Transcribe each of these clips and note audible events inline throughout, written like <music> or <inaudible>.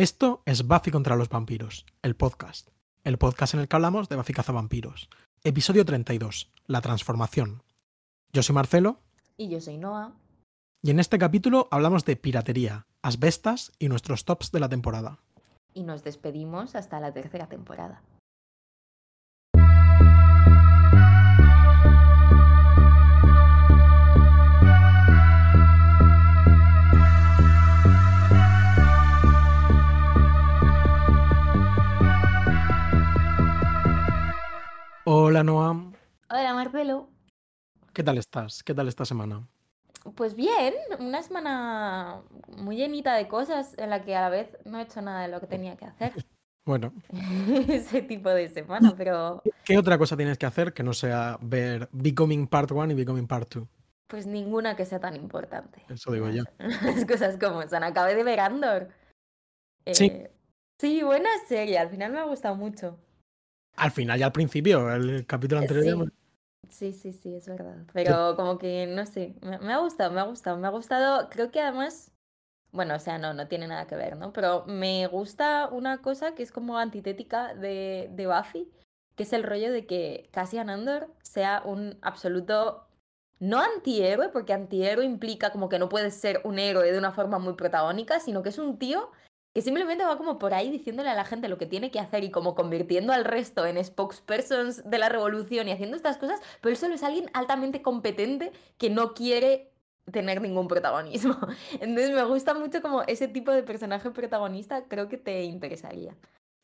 Esto es Buffy contra los vampiros, el podcast. El podcast en el que hablamos de Buffy vampiros. Episodio 32, La transformación. Yo soy Marcelo. Y yo soy Noah. Y en este capítulo hablamos de piratería, asbestas y nuestros tops de la temporada. Y nos despedimos hasta la tercera temporada. Hola Noam. Hola Marcelo. ¿Qué tal estás? ¿Qué tal esta semana? Pues bien, una semana muy llenita de cosas en la que a la vez no he hecho nada de lo que tenía que hacer. <laughs> Bueno. <laughs> Ese tipo de semana, pero... ¿Qué otra cosa tienes que hacer que no sea ver Becoming Part 1 y Becoming Part 2? Pues ninguna que sea tan importante. Eso digo yo. <laughs> Las cosas como son. Acabé de ver Andor. sí. Eh, sí, buena serie. Al final me ha gustado mucho. Al final y al principio, el capítulo anterior. Sí, sí, sí, es verdad. Pero como que, no sé, me, ha gustado, me ha gustado, me ha gustado. Creo que además, bueno, o sea, no, no tiene nada que ver, ¿no? Pero me gusta una cosa que es como antitética de, de Buffy, que es el rollo de que Cassian Andor sea un absoluto no antihéroe, porque antihéroe implica como que no puedes ser un héroe de una forma muy protagónica, sino que es un tío que simplemente va como por ahí diciéndole a la gente lo que tiene que hacer y como convirtiendo al resto en spokespersons de la revolución y haciendo estas cosas, pero él solo es alguien altamente competente que no quiere tener ningún protagonismo. <laughs> Entonces me gusta mucho como ese tipo de personaje protagonista, creo que te interesaría.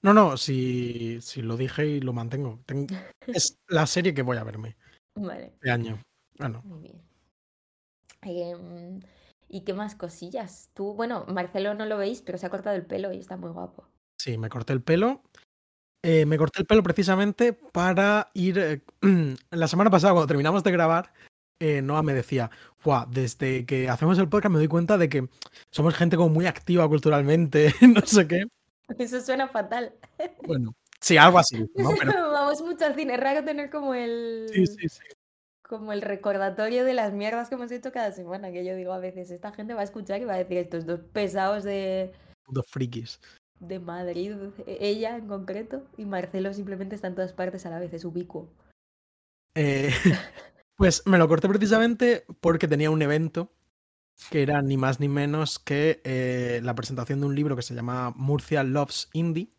No, no, si, si lo dije y lo mantengo. <laughs> es la serie que voy a verme. Vale. De año. Bueno. Muy bien. Eh, ¿Y qué más cosillas? Tú, bueno, Marcelo no lo veis, pero se ha cortado el pelo y está muy guapo. Sí, me corté el pelo. Eh, me corté el pelo precisamente para ir. Eh, <clears throat> la semana pasada, cuando terminamos de grabar, eh, Noah me decía: desde que hacemos el podcast me doy cuenta de que somos gente como muy activa culturalmente, <laughs> no sé qué. Eso suena fatal. Bueno, sí, algo así. ¿no? <laughs> Vamos mucho al cine, es raro tener como el. Sí, sí, sí como el recordatorio de las mierdas que hemos hecho cada semana, que yo digo a veces, esta gente va a escuchar y va a decir estos dos pesados de... Dos frikis. De Madrid, e-, ella en concreto, y Marcelo simplemente está en todas partes a la vez, es ubicuo. Eh, <laughs> pues me lo corté precisamente porque tenía un evento que era ni más ni menos que eh, la presentación de un libro que se llama Murcia Loves Indie,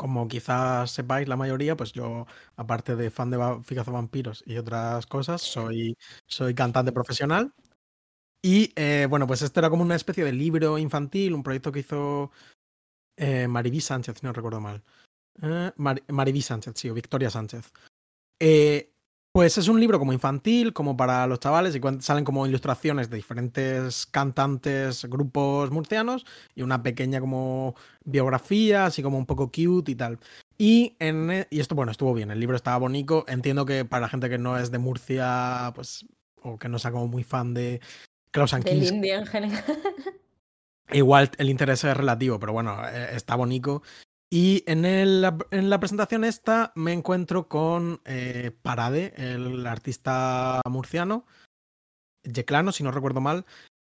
como quizás sepáis la mayoría, pues yo, aparte de fan de Ficazo Vampiros y otras cosas, soy, soy cantante profesional. Y eh, bueno, pues este era como una especie de libro infantil, un proyecto que hizo eh, Mariví Sánchez, si no recuerdo mal. Eh, Mariví Sánchez, sí, o Victoria Sánchez. Eh, pues es un libro como infantil, como para los chavales, y salen como ilustraciones de diferentes cantantes, grupos murcianos, y una pequeña como biografía, así como un poco cute y tal. Y, en, e, y esto, bueno, estuvo bien, el libro estaba bonito. Entiendo que para la gente que no es de Murcia, pues, o que no sea como muy fan de Klaus Del en general. <laughs> Igual el interés es relativo, pero bueno, eh, está bonito. Y en, el, en, la presentación esta me encuentro con eh, Parade, el artista murciano, Yeclano, si no recuerdo mal,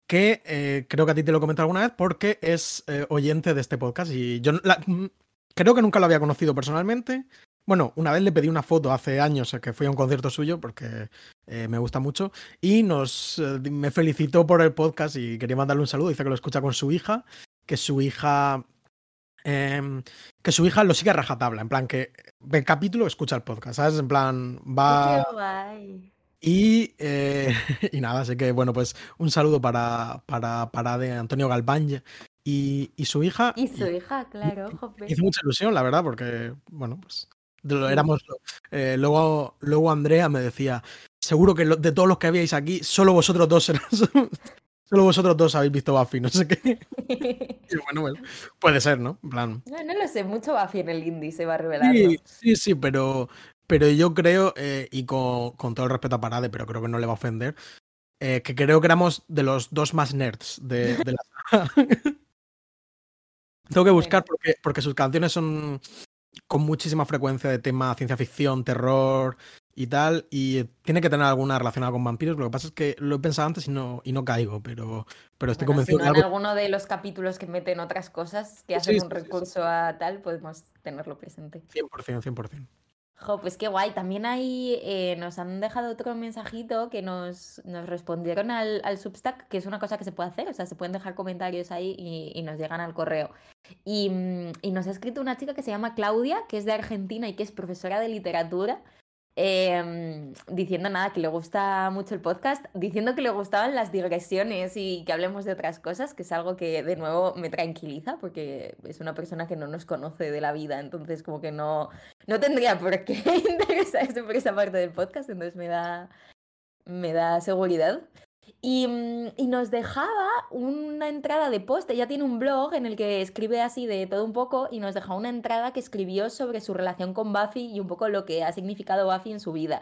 que eh, creo que a ti te lo comenté alguna vez porque es eh, oyente de este podcast y yo mm, creo que nunca lo había conocido personalmente. Bueno, una vez le pedí una foto hace años que fui a un concierto suyo porque me gusta mucho y nos me felicitó por el podcast y quería mandarle un saludo. Dice que lo escucha con su hija, que su hija Em, que su hija lo sigue a rajatabla, en plan que ve el capítulo, escucha el podcast, ¿sabes? En plan, va... Y, eh, <laughs> y nada, así que bueno, pues un saludo para, para, para de Antonio Galván y, y su hija. Y su hija, claro, Hizo mucha ilusión, la verdad, porque, bueno, pues éramos... Eh, luego, luego Andrea me decía, seguro que de todos los que habíais aquí, solo vosotros dos eran, <laughs> Solo vosotros dos habéis visto Buffy, no sé qué. <laughs> bueno, bueno, puede ser, ¿no? plan... No, no lo sé, mucho Buffy en el indie se va a revelar. Sí, sí, sí, pero, pero yo creo, eh, y con, todo el respeto a Parade, pero creo que no le va a ofender, eh, que creo que éramos de los dos más nerds de, la <laughs> Tengo que buscar porque, porque sus canciones son con muchísima frecuencia de tema ciencia ficción, terror, y tal, y tiene que tener alguna relacionada con vampiros. Lo que pasa es que lo he pensado antes y no, y no caigo, pero, pero estoy convencido si no, en alguno de los capítulos que meten otras cosas, que hacen un recurso a tal, podemos tenerlo presente. 100%, 100%. Jo, pues qué guay. También ahí eh, nos han dejado otro mensajito que nos, nos respondieron al, al, Substack, que es una cosa que se puede hacer, o sea, se pueden dejar comentarios ahí y, y nos llegan al correo. Y, mm, y, nos ha escrito una chica que se llama Claudia, que es de Argentina y que es profesora de literatura. Eh, diciendo nada, que le gusta mucho el podcast, diciendo que le gustaban las digresiones y que hablemos de otras cosas, que es algo que de nuevo me tranquiliza porque es una persona que no nos conoce de la vida, entonces como que no, no tendría por qué <laughs> interesarse por esa parte del podcast, entonces me da, me da seguridad. Y, mm, y, nos dejaba una entrada de post. Ella tiene un blog en el que escribe así de todo un poco y nos dejaba una entrada que escribió sobre su relación con Buffy y un poco lo que ha significado Buffy en su vida.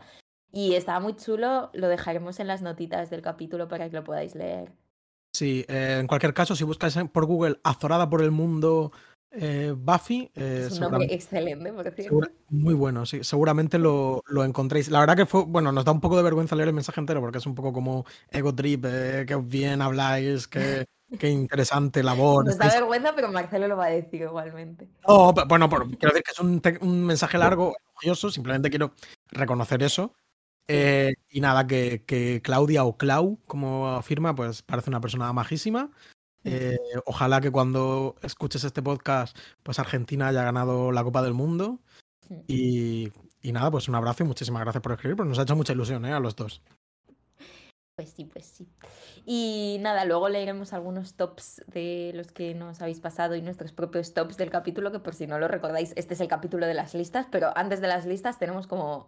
Y estaba muy chulo, lo dejaremos en las notitas del capítulo para que lo podáis leer. Sí, eh, en cualquier caso, si buscáis por Google Azorada por el Mundo eh, Buffy. Eh, es un nombre excelente, por cierto. muy bueno, sí. Seguramente lo, lo, encontréis. La verdad que fue, bueno, nos da un poco de vergüenza leer el mensaje entero porque es un poco como ego trip, eh, que bien habláis, que, qué interesante labor. Nos da vergüenza, pero Marcelo lo va a decir igualmente. Oh, bueno, quiero decir que es un, un mensaje largo, elogioso, simplemente quiero reconocer eso. Eh, y nada, que, que, Claudia o Clau, como afirma, pues parece una persona majísima. Eh, ojalá que cuando escuches este podcast, pues Argentina haya ganado la Copa del Mundo. Y, y nada, pues un abrazo y muchísimas gracias por escribir, porque nos ha hecho mucha ilusión ¿eh? a los dos. Pues sí, pues sí. Y nada, luego leeremos algunos tops de los que nos habéis pasado y nuestros propios tops del capítulo, que por si no lo recordáis, este es el capítulo de las listas, pero antes de las listas tenemos como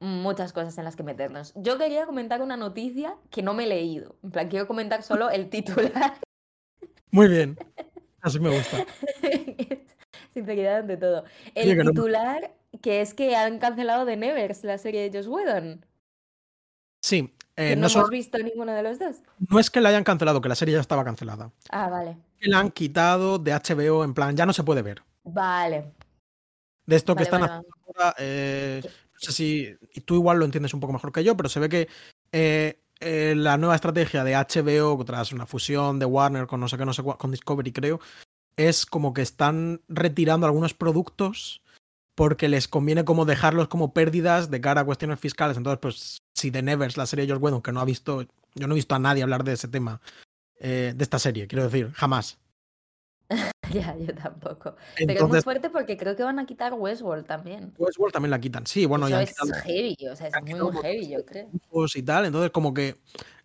muchas cosas en las que meternos. Yo quería comentar una noticia que no me he leído. En plan, quiero comentar solo el <laughs> titular muy bien. Así me gusta. <laughs> Sinceridad ante todo. El titular, que es que han cancelado The Nevers, la serie de Josh Whedon. Sí. Eh, no, hemos visto ninguno de los dos. No es que la hayan cancelado, que la serie ya estaba cancelada. Ah, vale. Que la han quitado de HBO, en plan, ya no se puede ver. Vale. De esto que están haciendo ahora, eh, no sé si tú igual lo entiendes un poco mejor que yo, pero se ve que eh, eh, la nueva estrategia de HBO tras una fusión de Warner con no sé qué, no sé con Discovery creo, es como que están retirando algunos productos porque les conviene como dejarlos como pérdidas de cara a cuestiones fiscales. Entonces, pues, si The Nevers, la serie de George Whedon, que no ha visto, yo no he visto a nadie hablar de ese tema, eh, de esta serie, quiero decir, jamás. <laughs> ya, yo tampoco. Pero es muy fuerte porque creo que van a quitar Westworld también. Westworld también la quitan, sí, bueno, ya es heavy, o sea, es muy, heavy, yo creo. Y tal, entonces como que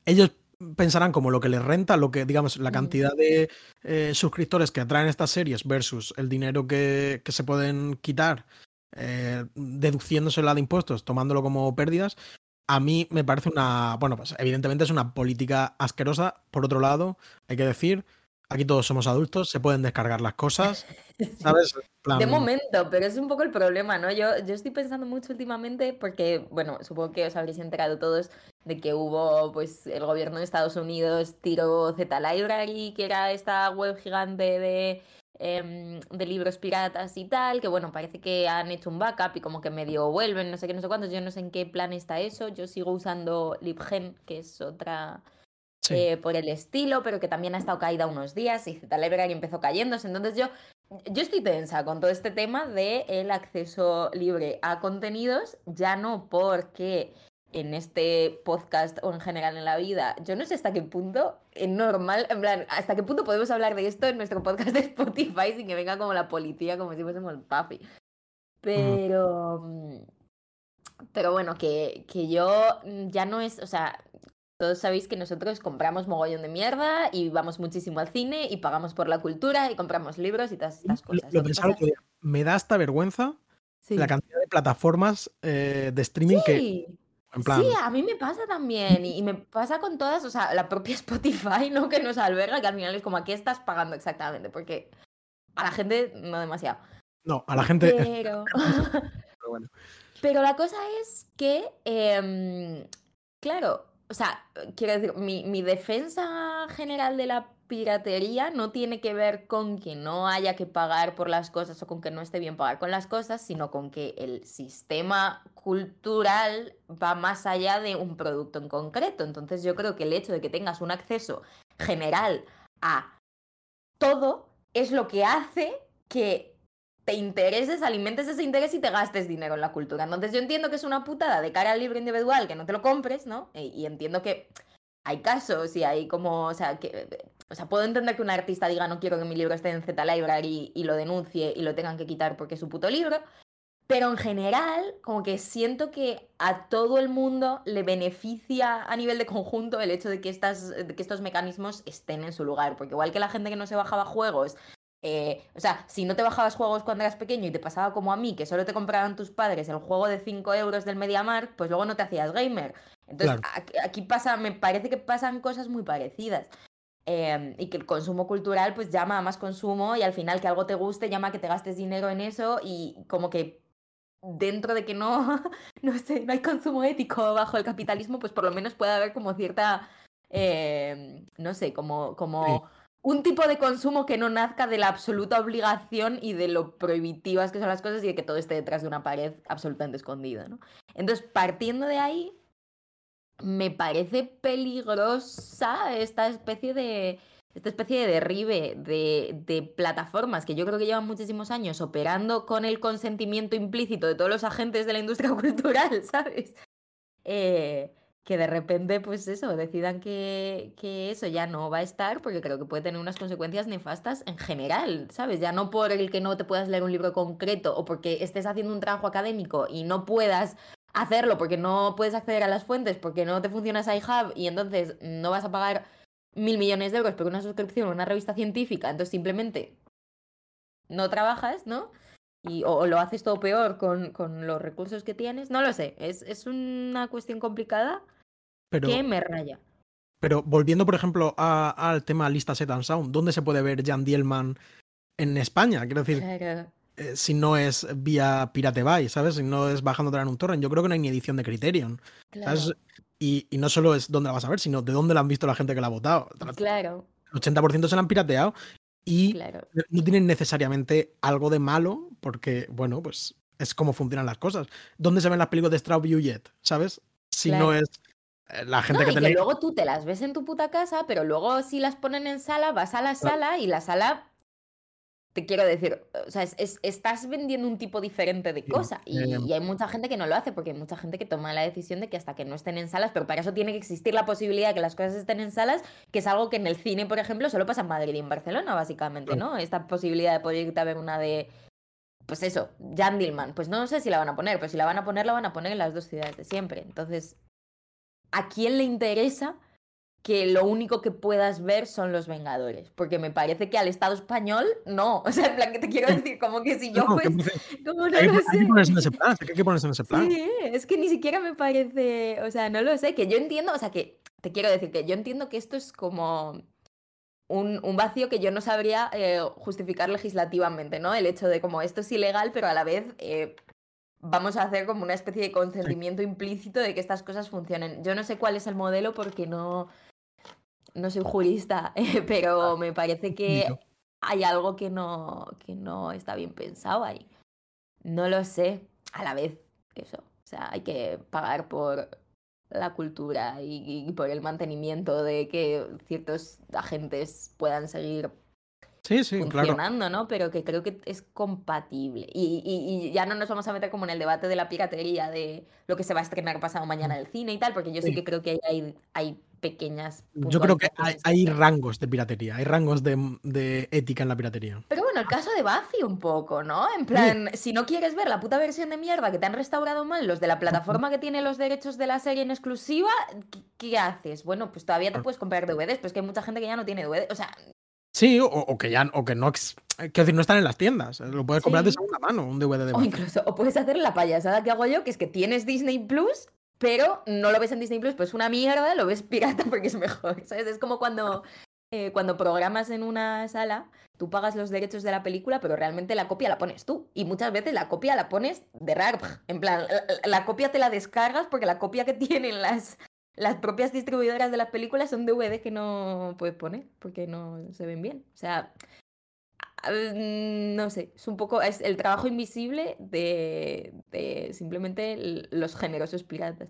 ellos pensarán como lo que les renta, lo que, digamos, la cantidad de eh, suscriptores que atraen estas series versus el dinero que, que se pueden quitar eh, deduciéndosela de impuestos, tomándolo como pérdidas, a mí me parece una, bueno, pues evidentemente es una política asquerosa. Por otro lado, hay que decir, Aquí todos somos adultos, se pueden descargar las cosas, <laughs> ¿sabes? De momento, pero es un poco el problema, ¿no? Yo, yo estoy pensando mucho últimamente porque, bueno, supongo que os habréis enterado todos de que hubo, pues, el gobierno de Estados Unidos tiró Z Library, que era esta web gigante de, em, de libros piratas y tal, que bueno, parece que han hecho un backup y como que medio vuelven, no sé qué, no sé cuántos, yo no sé en qué plan está eso, yo sigo usando LibGen, que es otra eh, por el estilo, pero que también ha estado caída unos días y Z Library empezó cayéndose. Entonces yo, yo estoy tensa con todo este tema del el acceso libre a contenidos, ya no porque en este podcast o en general en la vida, yo no sé hasta qué punto es normal, en plan, hasta qué punto podemos hablar de esto en nuestro podcast de Spotify sin que venga como la policía, como si fuésemos Puffy. Pero... Mm, pero bueno, que, que yo ya no es, o sea, todos sabéis que nosotros compramos mogollón de mierda y vamos muchísimo al cine y pagamos por la cultura y compramos libros y todas estas cosas. Lo, me da hasta vergüenza la cantidad de plataformas eh, de streaming que... En plan... Sí, a mí me pasa también y, me pasa con todas, o sea, la propia <laughs> Spotify, ¿no? Que nos alberga, que al final es como, ¿a qué estás pagando exactamente? Porque a la gente no demasiado. No, a la gente... Pero, <laughs> Pero, bueno. <laughs> Pero la cosa es que, eh, claro, o sea, quiero decir, mi, mi, defensa general de la piratería no tiene que ver con que no haya que pagar por las cosas o con que no esté bien pagar con las cosas, sino con que el sistema cultural va más allá de un producto en concreto. Entonces yo creo que el hecho de que tengas un acceso general a todo es lo que hace que te intereses, alimentes ese interés y te gastes dinero en la cultura. Entonces yo entiendo que es una putada de cara al libro individual que no te lo compres, ¿no? Y, y entiendo que hay casos y hay como, o sea, puedo entender que un artista diga no quiero que mi libro esté en Z Library y, lo denuncie y lo tengan que quitar porque es su puto libro, pero en general, como que siento que a todo el mundo le beneficia a nivel de conjunto el hecho de que, de que estos mecanismos estén en su lugar. Porque igual que la gente que no se bajaba juegos, eh, o sea, si no te bajabas juegos cuando eras pequeño y te pasaba como a mí, que solo te compraban tus padres el juego de 5 euros del MediaMarkt, pues luego no te hacías gamer. Entonces, Claro. aquí, pasa, me parece que pasan cosas muy parecidas. Eh, y que el consumo cultural pues llama a más consumo y al final que algo te guste llama a que te gastes dinero en eso y como que dentro de que no, <laughs> no sé, no hay consumo ético bajo el capitalismo, pues por lo menos puede haber como cierta, eh, no sé, como, como un tipo de consumo que no nazca de la absoluta obligación y de lo prohibitivas que son las cosas y de que todo esté detrás de una pared absolutamente escondido, ¿no? Entonces, partiendo de ahí, me parece peligrosa esta especie de esta especie de derribe de, de, plataformas que yo creo que llevan muchísimos años operando con el consentimiento implícito de todos los agentes de la industria <laughs> cultural, ¿sabes? Eh, que de repente, pues eso, decidan que, que, eso ya no va a estar, porque creo que puede tener unas consecuencias nefastas en general, ¿sabes? Ya no por el que no te puedas leer un libro concreto o porque estés haciendo un trabajo académico y no puedas hacerlo porque no puedes acceder a las fuentes, porque no te funciona iHub y entonces no vas a pagar mil millones de euros por una suscripción a una revista científica, entonces simplemente no trabajas, ¿no? Y, o, o, lo haces todo peor con, con, los recursos que tienes. No lo sé, es, es una cuestión complicada pero, que me raya. Pero volviendo, por ejemplo, al tema lista Set and Sound, ¿dónde se puede ver Jan Dielman en España? Quiero decir, <laughs> claro. eh, si no es vía Pirate Bay, ¿sabes? Si no es bajándotela en un torrent. Yo creo que no hay ni edición de Criterion. Claro. ¿sabes? Y, y, no solo es dónde la vas a ver, sino de dónde la han visto la gente que la ha votado. Claro. El 80% se la han pirateado y claro. no tienen necesariamente algo de malo, porque, bueno, pues es como funcionan las cosas. ¿Dónde se ven las películas de Straub Jet? ¿Sabes? Si claro. no es la gente no, que y tenéis. Que luego tú te las ves en tu puta casa, pero luego si las ponen en sala, vas a la sala y la sala te quiero decir, o sea, es, es, estás vendiendo un tipo diferente de cosa y, eh, y, hay mucha gente que no lo hace porque hay mucha gente que toma la decisión de que hasta que no estén en salas, pero para eso tiene que existir la posibilidad de que las cosas estén en salas, que es algo que en el cine, por ejemplo, solo pasa en Madrid y en Barcelona, básicamente, ¿no? Esta posibilidad de poder irte a ver una de, pues eso, Jan Dillman, pues no sé si la van a poner, pero si la van a poner, la van a poner en las dos ciudades de siempre. Entonces, ¿a quién le interesa? que lo único que puedas ver son los Vengadores. Porque me parece que al Estado español no. <laughs> O sea, en plan, que te quiero decir, como que si yo no, pues. <laughs> Como no hay, lo hay que ponerse en ese plan. Hay que ponerse en ese plan. Sí, es que ni siquiera me parece. O sea, no lo sé. Que yo entiendo, o sea, que te quiero decir que yo entiendo que esto es como. Un, un vacío que yo no sabría eh, justificar legislativamente, ¿no? El hecho de como esto es ilegal, pero a la vez eh, vamos a hacer como una especie de consentimiento sí. implícito de que estas cosas funcionen. Yo no sé cuál es el modelo porque no, no soy jurista, <laughs> eh, pero me parece que hay algo que no, que no está bien pensado ahí. No lo sé. A la vez, eso. O sea, hay que pagar por la cultura y, y por el mantenimiento de que ciertos agentes puedan seguir Sí, sí, funcionando, claro. ¿no? Pero que creo que es compatible. Y, y, y, ya no nos vamos a meter como en el debate de la piratería, de lo que se va a estrenar pasado mañana en el cine y tal, porque yo sí, sí que creo que hay, hay pequeñas. Yo creo que hay, hay, rangos de piratería, hay rangos de, de, ética en la piratería. Pero bueno, el caso de Buffy un poco, ¿no? En plan, sí. si no quieres ver la puta versión de mierda que te han restaurado mal los de la plataforma que tiene los derechos de la serie en exclusiva, ¿qué, qué haces? Bueno, pues todavía te puedes comprar DVDs, pero es que hay mucha gente que ya no tiene DVDs. O sea, Sí, o, o, que ya o que no, quiero decir, no están en las tiendas. Lo puedes comprar sí. de segunda mano, un DVD de O incluso, o puedes hacer la payasada que hago yo, que es que tienes Disney Plus, pero no lo ves en Disney Plus, pues una mierda, lo ves pirata <laughs> porque es mejor. ¿Sabes? Es como cuando, eh, cuando programas en una sala, tú pagas los derechos de la película, pero realmente la copia la pones tú. Y muchas veces la copia la pones de RAR. En plan, la, la copia te la descargas porque la copia que tienen las las propias distribuidoras de las películas son DVD que no puedes poner porque no se ven bien. O sea, no sé, es un poco es el trabajo invisible de, de simplemente los generosos piratas.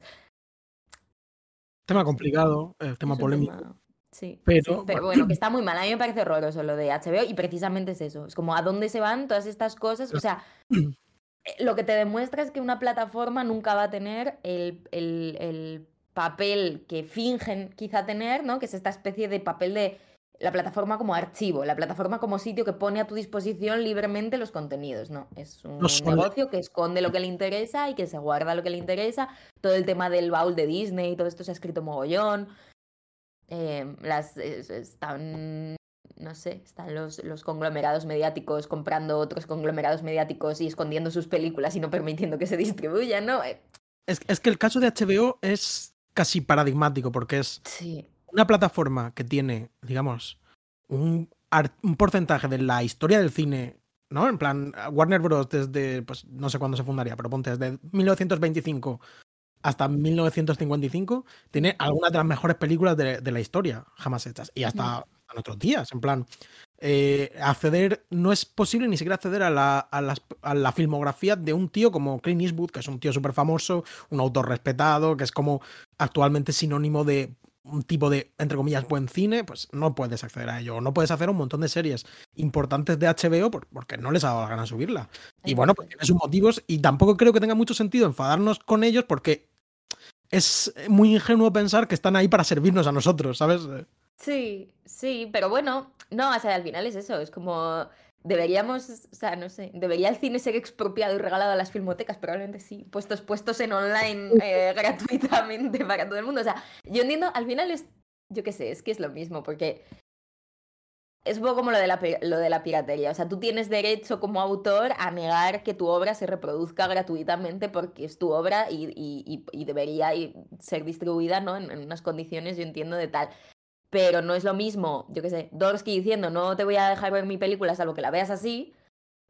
Tema complicado, el tema polémico. Sí, pero, bueno, que está muy mal. A mí me parece horroroso lo de HBO y precisamente es eso. Es como a dónde se van todas estas cosas. O sea, eh, lo que te demuestra es que una plataforma nunca va a tener el, el, el papel que fingen quizá tener, ¿no? Que es esta especie de papel de la plataforma como archivo, la plataforma como sitio que pone a tu disposición libremente los contenidos, ¿no? Es un negocio que esconde lo que le interesa y que se guarda lo que le interesa. Todo el tema del baúl de Disney, todo esto se ha escrito mogollón. Em, las están no sé, están los, los, conglomerados mediáticos comprando otros conglomerados mediáticos y escondiendo sus películas y no permitiendo que se distribuyan, ¿no? Eh, es, es que el caso de HBO es casi paradigmático porque es una plataforma que tiene, digamos, un, un, porcentaje de la historia del cine, ¿no? En plan, Warner Bros. desde, pues no sé cuándo se fundaría, pero ponte desde 1925 hasta 1955, tiene algunas de las mejores películas de, de la historia jamás hechas. Y hasta en otros días, en plan, eh, acceder, no es posible ni siquiera acceder a la, a, la, filmografía de un tío como Clint Eastwood, que es un tío súper famoso, un autor respetado, que es como actualmente sinónimo de un tipo de, entre comillas, buen cine, pues no puedes acceder a ello. No puedes hacer un montón de series importantes de HBO porque no les ha dado la gana subirla. Y bueno, pues tiene sus motivos y tampoco creo que tenga mucho sentido enfadarnos con ellos porque es muy ingenuo pensar que están ahí para servirnos a nosotros, ¿sabes? Sí, sí, pero bueno, no, o sea, al final es eso, es como deberíamos, o sea, no sé, debería el cine ser expropiado y regalado a las filmotecas, probablemente sí, puestos, puestos en online <laughs> eh, gratuitamente para todo el mundo. O sea, yo entiendo, al final es, yo qué sé, es que es lo mismo, porque es un poco como lo de, la, lo de la piratería. O sea, tú tienes derecho como autor a negar que tu obra se reproduzca gratuitamente porque es tu obra y, y, y debería ser distribuida ¿no? En, en, unas condiciones, yo entiendo, de tal pero no es lo mismo, yo qué sé, Dorsky diciendo no te voy a dejar ver mi película salvo que la veas así,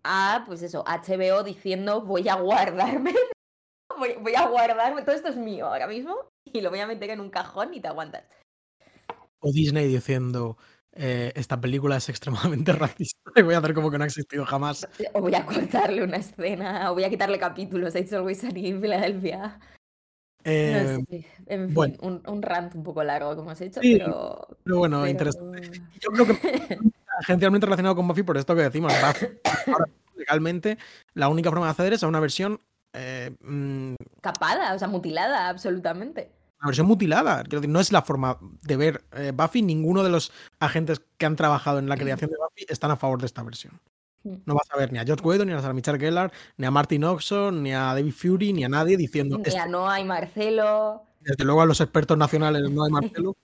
a, pues eso, HBO diciendo voy a guardarme, <laughs> voy, a guardarme, todo esto es mío ahora mismo y lo voy a meter en un cajón y te aguantas. O Disney diciendo, eh, esta película es extremadamente <laughs> racista y voy a hacer como que no ha existido jamás. O voy a cortarle una escena, o voy a quitarle capítulos a It's Always Sunny en Filadelfia. Eh, En fin, un, un, rant un poco largo, como has hecho, pero, pero. bueno, interesante. Yo creo que <laughs> esencialmente relacionado con Buffy por esto que decimos. Buffy, legalmente, la única forma de acceder es a una versión. Eh, mm, Capada, o sea, mutilada, absolutamente. Una versión mutilada. Quiero decir, no es la forma de ver eh, Buffy. Ninguno de los agentes que han trabajado en la creación de Buffy están a favor de esta versión. No vas a ver ni a George Whedon, ni a Michelle Gellar, ni a Martin Oxon, ni a David Fury, ni a nadie diciendo. Ni a no hay Marcelo. Desde luego a los expertos nacionales <laughs> no hay Marcelo.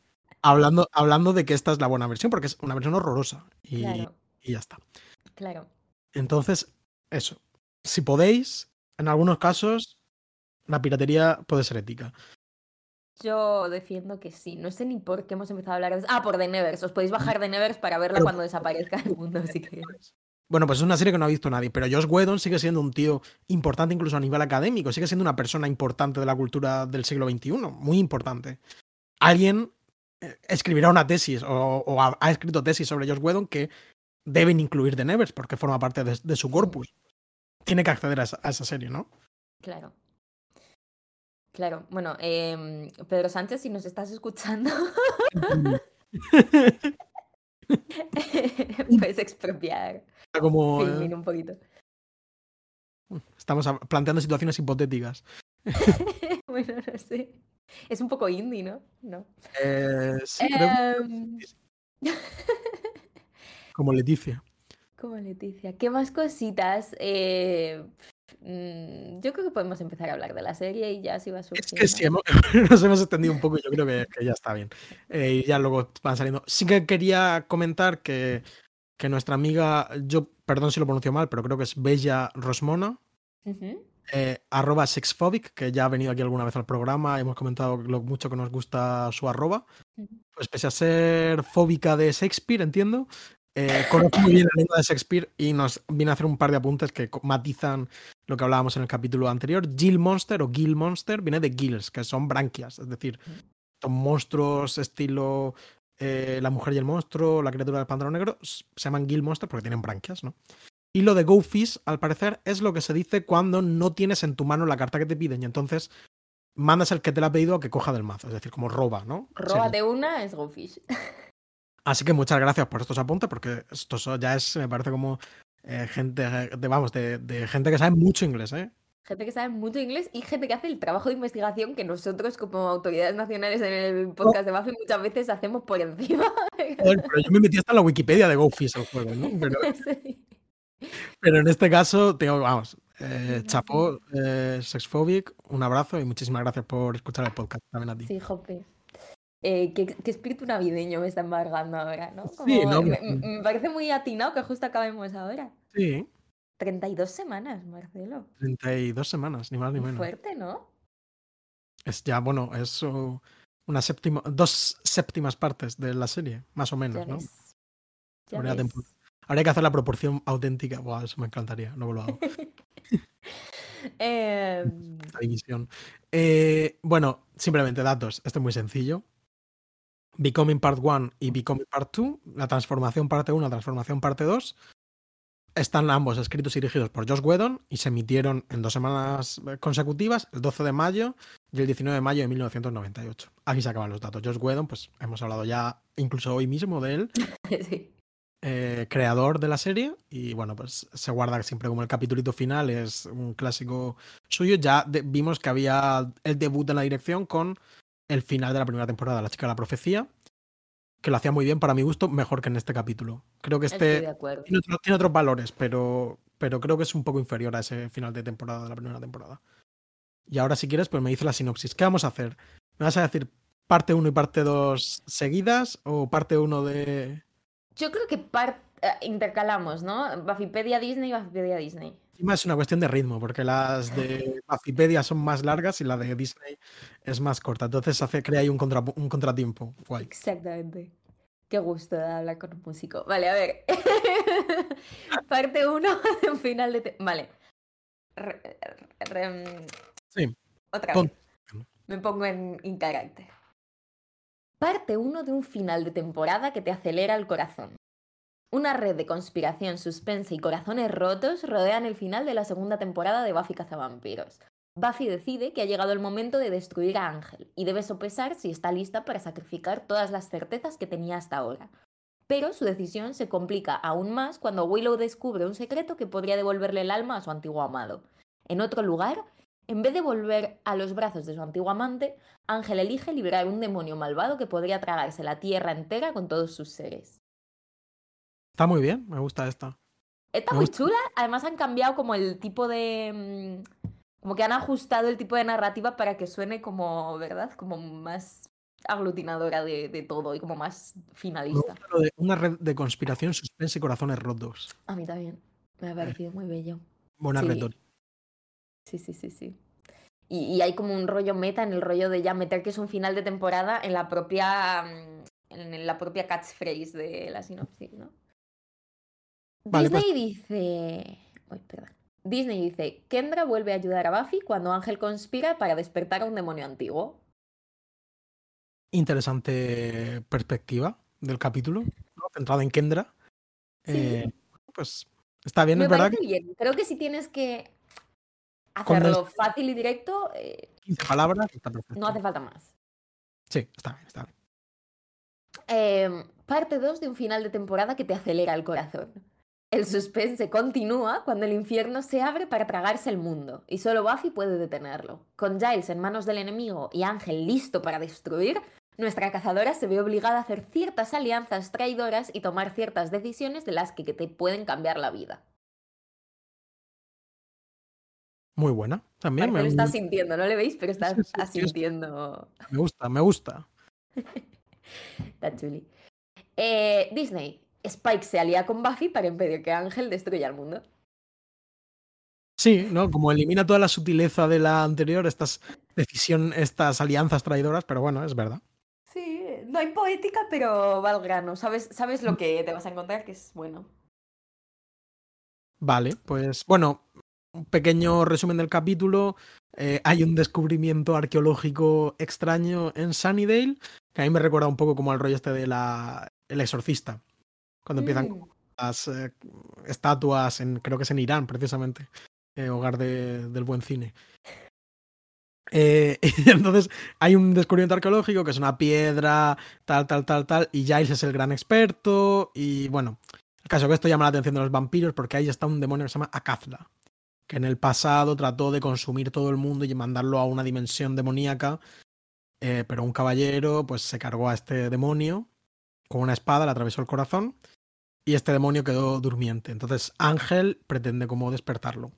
hablando, hablando de que esta es la buena versión, porque es una versión horrorosa. Y, y ya está. Claro. Entonces, eso. Si podéis, en algunos casos, la piratería puede ser ética. Yo defiendo que sí. No sé ni por qué hemos empezado a hablar de Ah, por The Nevers. Os podéis bajar The Nevers para verla cuando desaparezca el mundo, <laughs> si queréis. Bueno, pues es una serie que no ha visto nadie, pero Josh Whedon sigue siendo un tío importante incluso a nivel académico, sigue siendo una persona importante de la cultura del siglo XXI, muy importante. Alguien eh, escribirá una tesis o, ha, escrito tesis sobre Josh Whedon que deben incluir The Nevers porque forma parte de, su corpus. Tiene que acceder a esa, serie, ¿no? Claro. Claro, bueno, em, Pedro Sánchez, si nos estás escuchando. <laughs> <laughs> <laughs> Puedes expropiar. Como. Eh, un poquito. Estamos planteando situaciones hipotéticas. <laughs> bueno, no sé. Es un poco indie, ¿no? No. Eh, sí, em, Como Leticia. Como Leticia. ¿Qué más cositas? Eh, yo creo que podemos empezar a hablar de la serie y ya si va a Es que sí, <laughs> nos hemos extendido un poco y yo creo que, ya está bien. Eh, y ya luego van saliendo. Sí que quería comentar que, que nuestra amiga, yo perdón si lo pronuncio mal, pero creo que es Bella Rosmona, eh, arroba sexphobic, que ya ha venido aquí alguna vez al programa, hemos comentado lo mucho que nos gusta su arroba. Pues pese a ser fóbica de Shakespeare, entiendo, eh, conozco muy bien la lengua de Shakespeare y nos viene a hacer un par de apuntes que matizan lo que hablábamos en el capítulo anterior. Gill Monster o Gill Monster viene de gills, que son branquias, es decir, monstruos estilo eh, La mujer y el monstruo, la criatura del pantano negro, se llaman Gill Monster porque tienen branquias, ¿no? Y lo de Go Fish, al parecer, es lo que se dice cuando no tienes en tu mano la carta que te piden y entonces mandas el que te la ha pedido a que coja del mazo, es decir, como roba, ¿no? Roba de una es Go Fish. Así que muchas gracias por estos apuntes porque esto ya es, me parece como eh, gente, de, vamos, de, de, gente que sabe mucho inglés, ¿eh? Gente que sabe mucho inglés y gente que hace el trabajo de investigación que nosotros como autoridades nacionales en el podcast de Buffy muchas veces hacemos por encima. pero yo me metí hasta en la Wikipedia de GoFish el juego, ¿no? Pero, <laughs> pero en este caso, tengo, vamos, eh, chapó, eh, Sexphobic, un abrazo y muchísimas gracias por escuchar el podcast también a ti. Sí, Jope. Eh, ¿qué, espíritu navideño me está embargando ahora, ¿no? sí, no me, me, parece muy atinado que justo acabemos ahora. Sí. 32 semanas, Marcelo. 32 semanas, ni más ni menos. Fuerte, ¿no? Es ya, bueno, es una séptima, dos séptimas partes de la serie, más o menos, ¿no? Habría, que hacer la proporción auténtica. Buah, eso me encantaría, no lo hago. <laughs> <laughs> eh... división. Eh, bueno, simplemente datos. Esto es muy sencillo. Becoming Part 1 y Becoming Part 2, la transformación parte 1, la transformación parte 2, están ambos escritos y dirigidos por Josh Whedon y se emitieron en dos semanas consecutivas, el 12 de mayo y el 19 de mayo de 1998. Aquí se acaban los datos. Josh Whedon, pues hemos hablado ya incluso hoy mismo de él. <laughs> Sí. Eh, creador de la serie y bueno, pues se guarda siempre como el capítulo final, es un clásico suyo. Ya vimos que había el debut en la dirección con el final de la primera temporada, La chica de la profecía, que lo hacía muy bien para mi gusto, mejor que en este capítulo. Creo que este tiene, otros valores, pero, pero creo que es un poco inferior a ese final de temporada de la primera temporada. Y ahora si quieres, pues me dice la sinopsis. ¿Qué vamos a hacer? ¿Me vas a decir parte 1 y parte 2 seguidas o parte 1 de...? Yo creo que eh, intercalamos, ¿no? Buffypedia Disney y Buffypedia Disney. Es una cuestión de ritmo, porque las de Buffypedia son más largas y la de Disney es más corta. Entonces hace, crea ahí un, un contratiempo. Guay. Exactamente. Qué gusto de hablar con un músico. Vale, a ver. <laughs> Parte 1 de un final de... Vale. sí. Otra vez. Me pongo en, en carácter. Parte 1 de un final de temporada que te acelera el corazón. Una red de conspiración, suspense y corazones rotos rodean el final de la segunda temporada de Buffy Cazavampiros. Buffy decide que ha llegado el momento de destruir a Ángel y debe sopesar si está lista para sacrificar todas las certezas que tenía hasta ahora. Pero su decisión se complica aún más cuando Willow descubre un secreto que podría devolverle el alma a su antiguo amado. En otro lugar, en vez de volver a los brazos de su antiguo amante, Ángel elige liberar un demonio malvado que podría tragarse la tierra entera con todos sus seres. Está muy bien, me gusta esta. Está muy chula. Además han cambiado como el tipo de... Mm, como que han ajustado el tipo de narrativa para que suene como, ¿verdad? Como más aglutinadora de, todo y como más finalista. Una red de conspiración, suspense y corazones rotos. A mí también. Me ha parecido muy bello. Buena sí. Sí, sí, sí, sí. Y, y, hay como un rollo meta en el rollo de ya meter que es un final de temporada en la propia mm, en la propia catchphrase de la sinopsis, ¿no? Disney pues dice. Disney dice: Kendra vuelve a ayudar a Buffy cuando Ángel conspira para despertar a un demonio antiguo. Interesante perspectiva del capítulo, centrada en Kendra. Eh, pues está bien, Me es verdad. Bien. Creo que si tienes que hacerlo fácil y directo. 15 eh, palabras, está perfecto. No hace falta más. Sí, está bien, está bien. Em, parte 2 de un final de temporada que te acelera el corazón. El suspense continúa cuando el infierno se abre para tragarse el mundo, y solo Buffy puede detenerlo. Con Giles en manos del enemigo y Ángel listo para destruir, nuestra cazadora se ve obligada a hacer ciertas alianzas traidoras y tomar ciertas decisiones de las que te pueden cambiar la vida. Muy buena, también. me... lo estás sintiendo, no le veis, pero estás asintiendo. Me gusta, me gusta. <laughs> Está chuli. Eh, Disney, Spike se alía con Buffy para impedir que Ángel destruya el mundo. Sí, ¿no? Como elimina toda la sutileza de la anterior, estas decisión, estas alianzas traidoras, pero bueno, es verdad. Sí, no hay poética, pero va al grano. Sabes, sabes lo que te vas a encontrar, que es bueno. Vale, pues bueno, un pequeño resumen del capítulo. Eh, hay un descubrimiento arqueológico extraño en Sunnydale, que a mí me recuerda un poco como al rollo este de la El exorcista. Cuando empiezan Mm. las eh, estatuas, en, creo que es en Irán, precisamente, eh, hogar de- del buen cine. Eh, <laughs> y entonces hay un descubrimiento arqueológico que es una piedra, tal, tal, tal, tal, y Giles es el gran experto, y bueno, el caso que esto llama la atención de los vampiros porque ahí está un demonio que se llama Akazla, que en el pasado trató de consumir todo el mundo y mandarlo a una dimensión demoníaca, eh, pero un caballero pues se cargó a este demonio con una espada, le atravesó el corazón y este demonio quedó durmiente. Entonces Ángel pretende como despertarlo.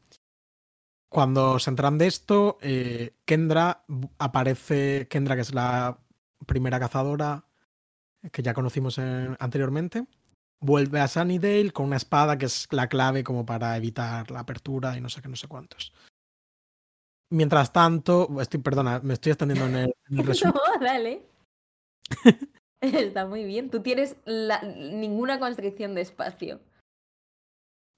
Cuando se enteran de esto, eh, Kendra aparece, Kendra que es la primera cazadora que ya conocimos en- anteriormente, vuelve a Sunnydale con una espada que es la clave como para evitar la apertura y no sé qué, no sé cuántos. Mientras tanto, estoy, perdona, me estoy extendiendo en el, en el <laughs> resumen. No, dale. <laughs> <laughs> Está muy bien. Tú tienes la- ninguna constricción de espacio.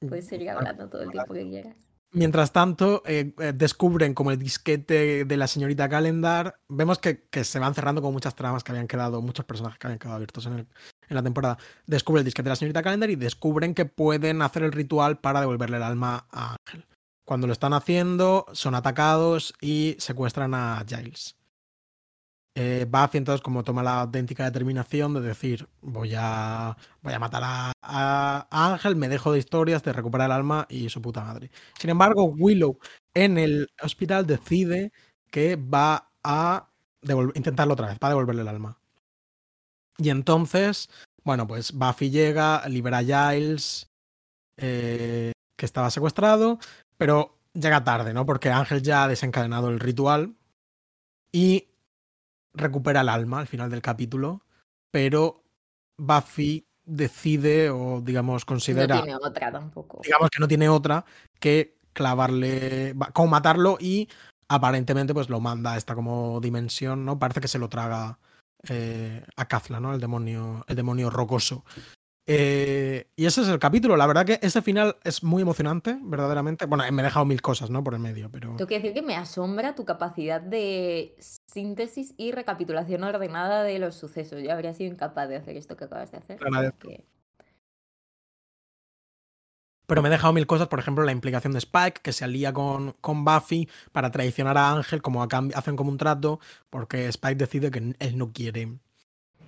Puedes seguir hablando todo el tiempo que quieras. Mientras tanto, eh, eh, descubren como el disquete de la señorita Calendar. Vemos que, que se van cerrando con muchas tramas que habían quedado, muchos personajes que habían quedado abiertos en, el- en la temporada. Descubre el disquete de la señorita Calendar y descubren que pueden hacer el ritual para devolverle el alma a Ángel. Cuando lo están haciendo, son atacados y secuestran a Giles. Eh, Buffy entonces como toma la auténtica determinación de decir voy a, voy a matar a, Ángel, me dejo de historias, de recuperar el alma y su puta madre. Sin embargo, Willow en el hospital decide que va a intentarlo otra vez, va a devolverle el alma. Y entonces, bueno, pues Buffy llega, libera a Giles, eh, que estaba secuestrado, pero llega tarde, ¿no? Porque Ángel ya ha desencadenado el ritual y recupera el alma al final del capítulo, pero Buffy decide o digamos No considera tiene otra tampoco. digamos que no tiene otra que clavarle, va- como matarlo y aparentemente pues lo manda a esta como dimensión, ¿no? Parece que se lo traga eh, a Kazla, ¿no? El demonio, el demonio rocoso. Eh, y ese es el capítulo. La verdad que ese final es muy emocionante, verdaderamente. Bueno, me he dejado mil cosas, ¿no? Por el medio, pero... Tengo que decir que me asombra tu capacidad de síntesis y recapitulación ordenada de los sucesos. Yo habría sido incapaz de hacer esto que acabas de hacer. Pero me he dejado mil cosas, por ejemplo, la implicación de Spike, que se alía con, con Buffy para traicionar a Ángel, como a hacen como un trato, porque Spike decide que él no quiere.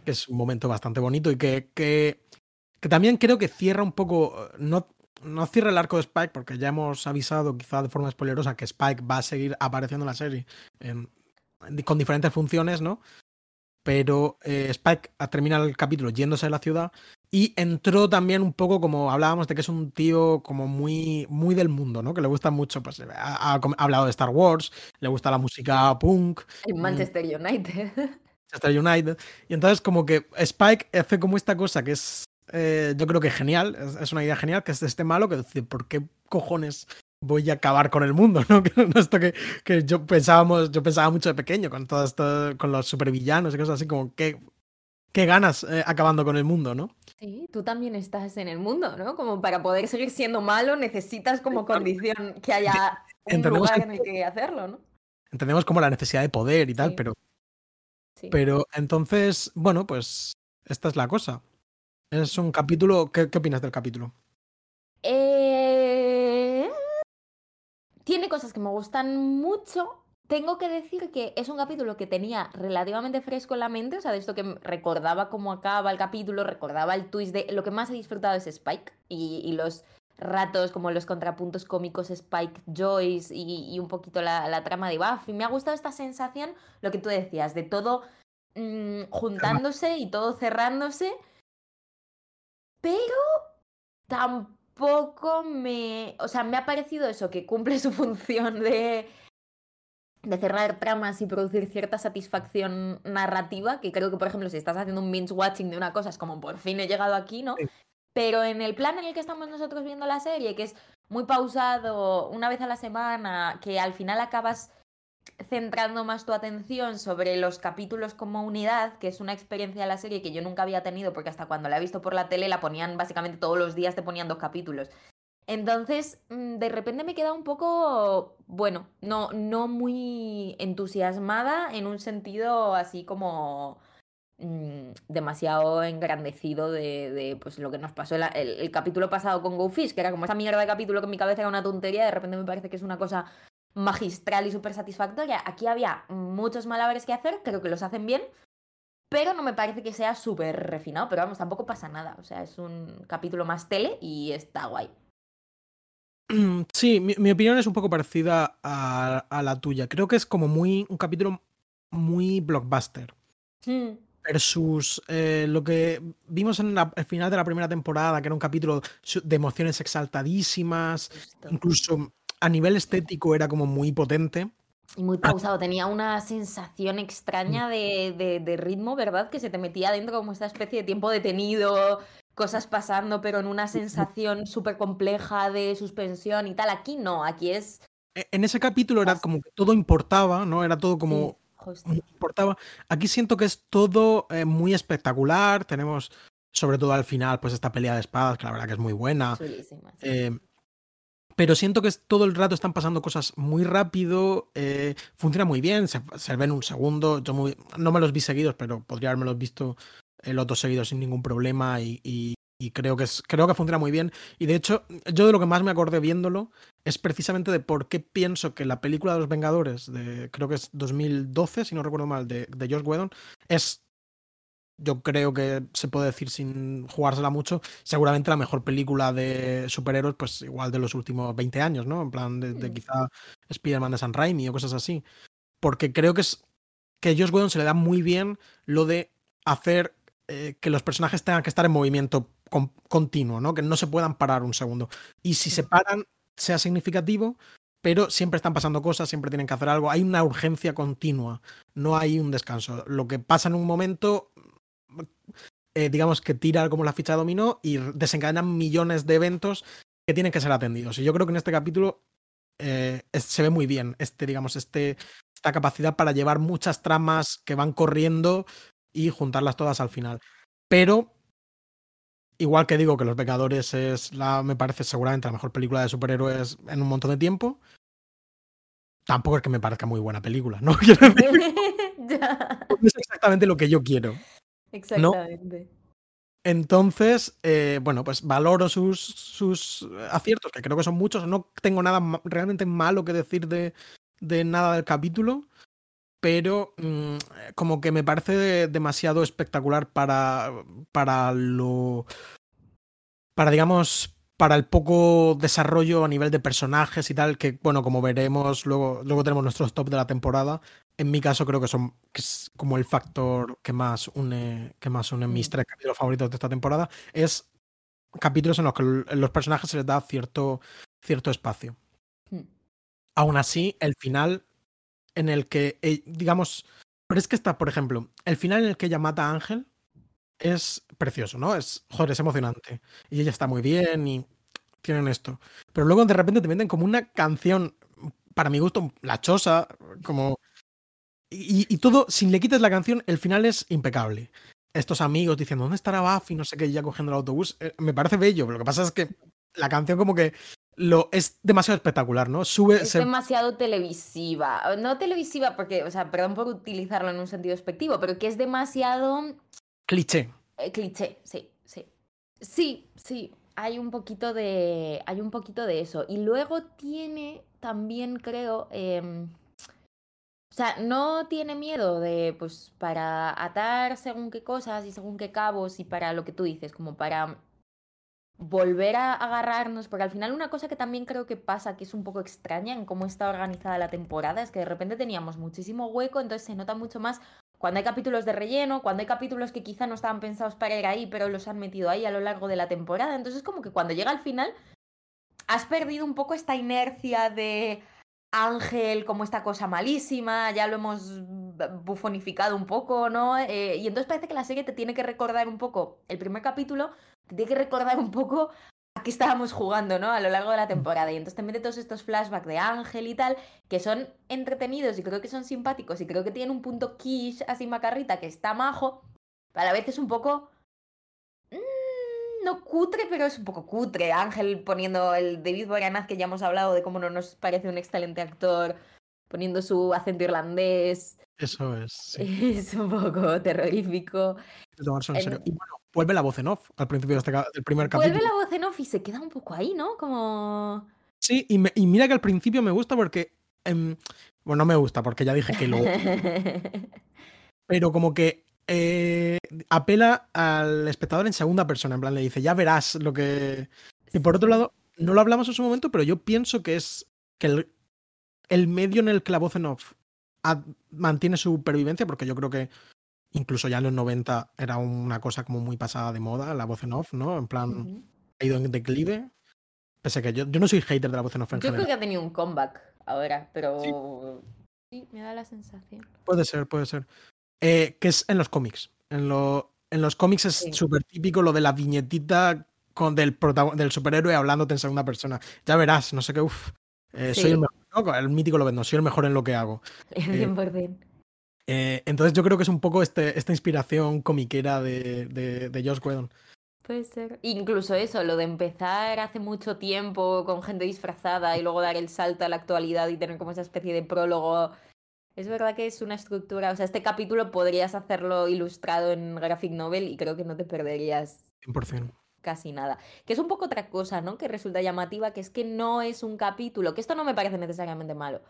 Que es un momento bastante bonito y que, que, que también creo que cierra un poco. eh, No, no cierra el arco de Spike, porque ya hemos avisado, quizá de forma spoilerosa, que Spike va a seguir apareciendo en la serie en- con diferentes funciones, ¿no? Pero eh, Spike termina el capítulo yéndose de la ciudad y entró también un poco como hablábamos de que es un tío como muy, muy del mundo, ¿no? Que le gusta mucho, pues ha, ha hablado de Star Wars, le gusta la música punk, El Manchester United. <laughs> Manchester United. Y entonces como que Spike hace como esta cosa que es, eh, yo creo que genial, es, es una idea genial, que es este malo, que dice, ¿por qué cojones voy a acabar con el mundo? <laughs> ¿no? Que esto que, que yo pensábamos, yo pensaba mucho de pequeño con todo esto, con los supervillanos y cosas así, como qué, qué ganas eh, acabando con el mundo, ¿no? Sí, tú también estás en el mundo, ¿no? Como para poder seguir siendo malo necesitas como condición que haya un Entendemos lugar que- en el que hacerlo, ¿no? Entendemos como la necesidad de poder y tal, Sí. pero, Sí. pero entonces, bueno, pues esta es la cosa. Es un capítulo, ¿qué, opinas del capítulo? Eh, Tiene cosas que me gustan mucho. Tengo que decir que es un capítulo que tenía relativamente fresco en la mente, o sea, de esto que recordaba cómo acaba el capítulo, recordaba el twist de lo que más he disfrutado es Spike y, los ratos como los contrapuntos cómicos Spike Joyce y, un poquito la, la trama de Buffy. Me ha gustado esta sensación, lo que tú decías, de todo mm, juntándose y todo cerrándose, pero tampoco me. O sea, me ha parecido eso, que cumple su <laughs> función de. de cerrar tramas y producir cierta satisfacción narrativa. Que creo que, por ejemplo, si estás haciendo un binge watching de una cosa, es como por fin he llegado aquí, ¿no? Sí. Pero en el plan en el que estamos nosotros viendo la serie, que es muy pausado, una vez a la semana, que al final acabas centrando más tu atención sobre los capítulos como unidad, que es una experiencia de la serie que yo nunca había tenido, porque hasta cuando la he visto por la tele la ponían básicamente todos los días, te ponían dos capítulos. Entonces, mm, de repente me queda un poco, bueno, no, no muy entusiasmada en un sentido así como mm, demasiado engrandecido de, de, pues lo que nos pasó el, el, el capítulo pasado con Go Fish, que era como esa mierda de capítulo que en mi cabeza era una tontería, de repente me parece que es una cosa magistral y súper satisfactoria. Aquí había muchos malabares que hacer, creo que los hacen bien, pero no me parece que sea súper refinado, pero vamos, tampoco pasa nada. O sea, es un capítulo más tele y está guay. <clears throat> Sí, mi, mi opinión es un poco parecida a, a, la tuya. Creo que es como muy un capítulo muy blockbuster. Mm. Versus eh, lo que vimos en la, el final de la primera temporada, que era un capítulo de emociones exaltadísimas, Justo. incluso a nivel estético era como muy potente. Y muy pausado, tenía una sensación extraña de, de, de, ritmo, ¿verdad? Que se te metía dentro como esta especie de tiempo detenido, cosas pasando, pero en una sensación súper compleja de suspensión y tal. Aquí no, aquí es... E, En ese capítulo era como que todo importaba, ¿no? Era todo como... Sí, importaba. Aquí siento que es todo eh, muy espectacular. Tenemos, sobre todo al final, pues esta pelea de espadas, que la verdad que es muy buena. Chulísima, sí. Eh, pero siento que todo el rato están pasando cosas muy rápido, eh, funciona muy bien, se, se, ve en un segundo. Yo muy, no me los vi seguidos, pero podría haberme los visto eh, los dos seguidos sin ningún problema y, y, y, creo, que es, creo que funciona muy bien. Y de hecho, yo de lo que más me acordé viéndolo es precisamente de por qué pienso que la película de los Vengadores, de creo que es 2012, si no recuerdo mal, de, de Josh Whedon, es yo creo que se puede decir sin jugársela mucho, seguramente la mejor película de superhéroes, pues igual de los últimos 20 años, ¿no? En plan, de, de quizá Spider-Man de San Raimi o cosas así. Porque creo que es que a Josh Whedon se le da muy bien lo de hacer eh, que los personajes tengan que estar en movimiento con, continuo, ¿no? Que no se puedan parar un segundo. Y si se paran, sea significativo, pero siempre están pasando cosas, siempre tienen que hacer algo. Hay una urgencia continua, no hay un descanso. Lo que pasa en un momento eh, digamos que tira como la ficha de dominó y desencadenan millones de eventos que tienen que ser atendidos. Y yo creo que en este capítulo eh, es, se ve muy bien este, digamos, este, esta capacidad para llevar muchas tramas que van corriendo y juntarlas todas al final. Pero, igual que digo que Los Vengadores es la, me parece seguramente la mejor película de superhéroes en un montón de tiempo, tampoco es que me parezca muy buena película, ¿no? <laughs> Quiero decir, <laughs> es exactamente lo que yo quiero. Exactamente. ¿no? Entonces, eh, bueno, pues valoro sus, sus aciertos, que creo que son muchos. No tengo nada realmente malo que decir de, de, nada del capítulo, pero mmm, como que me parece demasiado espectacular para, para lo. Para, digamos, para el poco desarrollo a nivel de personajes y tal, que bueno, como veremos, luego, luego tenemos nuestros top de la temporada. En mi caso creo que son que es como el factor que más une, que más une mis tres capítulos favoritos de esta temporada. Es capítulos en los que los personajes se les da cierto, cierto espacio. Mm. Aún así, el final en el que, eh, digamos, pero es que está, por ejemplo, el final en el que ella mata a Ángel, es precioso, ¿no? Es, joder, es emocionante. Y ella está muy bien y tienen esto. Pero luego de repente te meten como una canción, para mi gusto, la chosa, como... Y, y todo, sin le quites la canción, el final es impecable. Estos amigos diciendo, ¿dónde estará Buffy? No sé qué, ya cogiendo el autobús. Eh, me parece bello, pero lo que pasa es que la canción como que lo es demasiado espectacular, ¿no? Sube. Es se... demasiado televisiva. No televisiva porque, o sea, perdón por utilizarlo en un sentido despectivo, pero que es demasiado Cliché. Eh, cliché, sí, sí. Sí, sí. Hay un poquito de. Hay un poquito de eso. Y luego tiene también, creo. Eh, o sea, no tiene miedo de, pues, para atar según qué cosas y según qué cabos y para lo que tú dices, como para volver a agarrarnos, porque al final una cosa que también creo que pasa, que es un poco extraña en cómo está organizada la temporada, es que de repente teníamos muchísimo hueco, entonces se nota mucho más cuando hay capítulos de relleno, cuando hay capítulos que quizá no estaban pensados para ir ahí, pero los han metido ahí a lo largo de la temporada. Entonces, como que cuando llega al final, has perdido un poco esta inercia de Ángel como esta cosa malísima, ya lo hemos bufonificado un poco, ¿no? Eh, y entonces parece que la serie te tiene que recordar un poco, el primer capítulo, te tiene que recordar un poco a qué estábamos jugando, ¿no? A lo largo de la temporada. Y entonces te mete todos estos flashbacks de Ángel y tal, que son entretenidos y creo que son simpáticos y creo que tienen un punto quiche así macarrita que está majo, pero a la vez es un poco... No cutre, pero es un poco cutre. Ángel poniendo el David Boreanaz, que ya hemos hablado de cómo no nos parece un excelente actor, poniendo su acento irlandés. Eso es. sí. <laughs> Es un poco terrorífico. Tomárselo en serio. Y bueno, vuelve la voz en off al principio de este ca- del primer Vuelve capítulo. la voz en off y se queda un poco ahí, ¿no? Como... Sí, y, me- y mira que al principio me gusta porque. em, bueno, no me gusta porque ya dije que lo. <laughs> pero como que eh, apela al espectador en segunda persona. En plan, le dice, ya verás lo que. Y por otro lado, no lo hablamos en su momento, pero yo pienso que es que el, el medio en el que la voz en off mantiene su pervivencia, porque yo creo que incluso ya en los 90 era una cosa como muy pasada de moda, la voz en off, ¿no? En plan, ha ido en declive. Pese a que yo, yo no soy hater de la voz en off en Yo creo general. que ha tenido un comeback ahora, pero... Sí, me da la sensación. Puede ser, puede ser. Eh, que es en los cómics. En, lo, en los cómics es Sí. súper típico lo de la viñetita con del, del superhéroe hablándote en segunda persona. Ya verás, no sé qué, uff. soy Sí. el mejor, ¿no? El mítico lo no soy el mejor en lo que hago. 100%. Eh, entonces yo creo que es un poco este, esta inspiración comiquera de, de, de Josh Whedon. Puede ser. Incluso eso, lo de empezar hace mucho tiempo con gente disfrazada y luego dar el salto a la actualidad y tener como esa especie de prólogo. Es verdad que es una estructura, o sea, este capítulo podrías hacerlo ilustrado en graphic novel y creo que no te perderías 100%. casi nada. Que es un poco otra cosa, ¿no? Que resulta llamativa, que es que no es un capítulo, que esto no me parece necesariamente malo.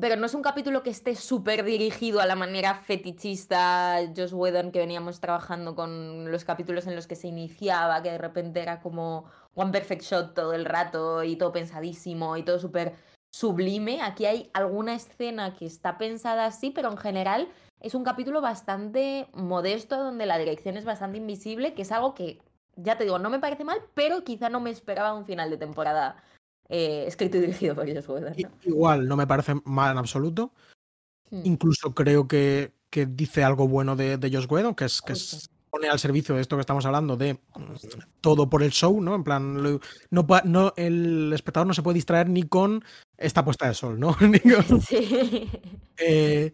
Pero no es un capítulo que esté súper dirigido a la manera fetichista Joss Whedon que veníamos trabajando con los capítulos en los que se iniciaba, que de repente era como One Perfect Shot todo el rato y todo pensadísimo y todo súper sublime. Aquí hay alguna escena que está pensada así, pero en general es un capítulo bastante modesto donde la dirección es bastante invisible, que es algo que, ya te digo, no me parece mal, pero quizá no me esperaba un final de temporada eh, escrito y dirigido por. I- ¿no? Igual, no me parece mal en absoluto. Hmm, Incluso creo que, que dice algo bueno de, de Josh Whedon, que es que es- pone al servicio de esto que estamos hablando, de mm, todo por el show, ¿no? En plan, no, no, el espectador no se puede distraer ni con esta puesta de sol, <laughs> ¿no? Sí. eh,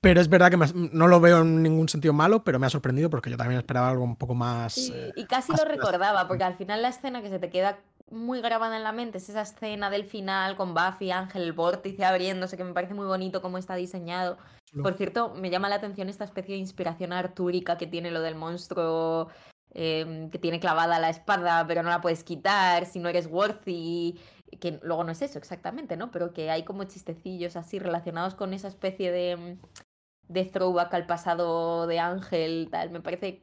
pero es verdad que me no lo veo en ningún sentido malo, pero me ha sorprendido porque yo también esperaba algo un poco más. Sí, eh, y casi más lo recordaba, porque al final la escena que se te queda muy grabada en la mente es esa escena del final con Buffy, Ángel, el vórtice abriéndose, que me parece muy bonito cómo está diseñado. chulo. Por cierto, me llama la atención esta especie de inspiración artúrica que tiene lo del monstruo em, que tiene clavada la espada, pero no la puedes quitar si no eres worthy. Que luego no es eso exactamente, ¿no? Pero que hay como chistecillos así relacionados con esa especie de, mm, de throwback al pasado de Ángel, tal. Me parece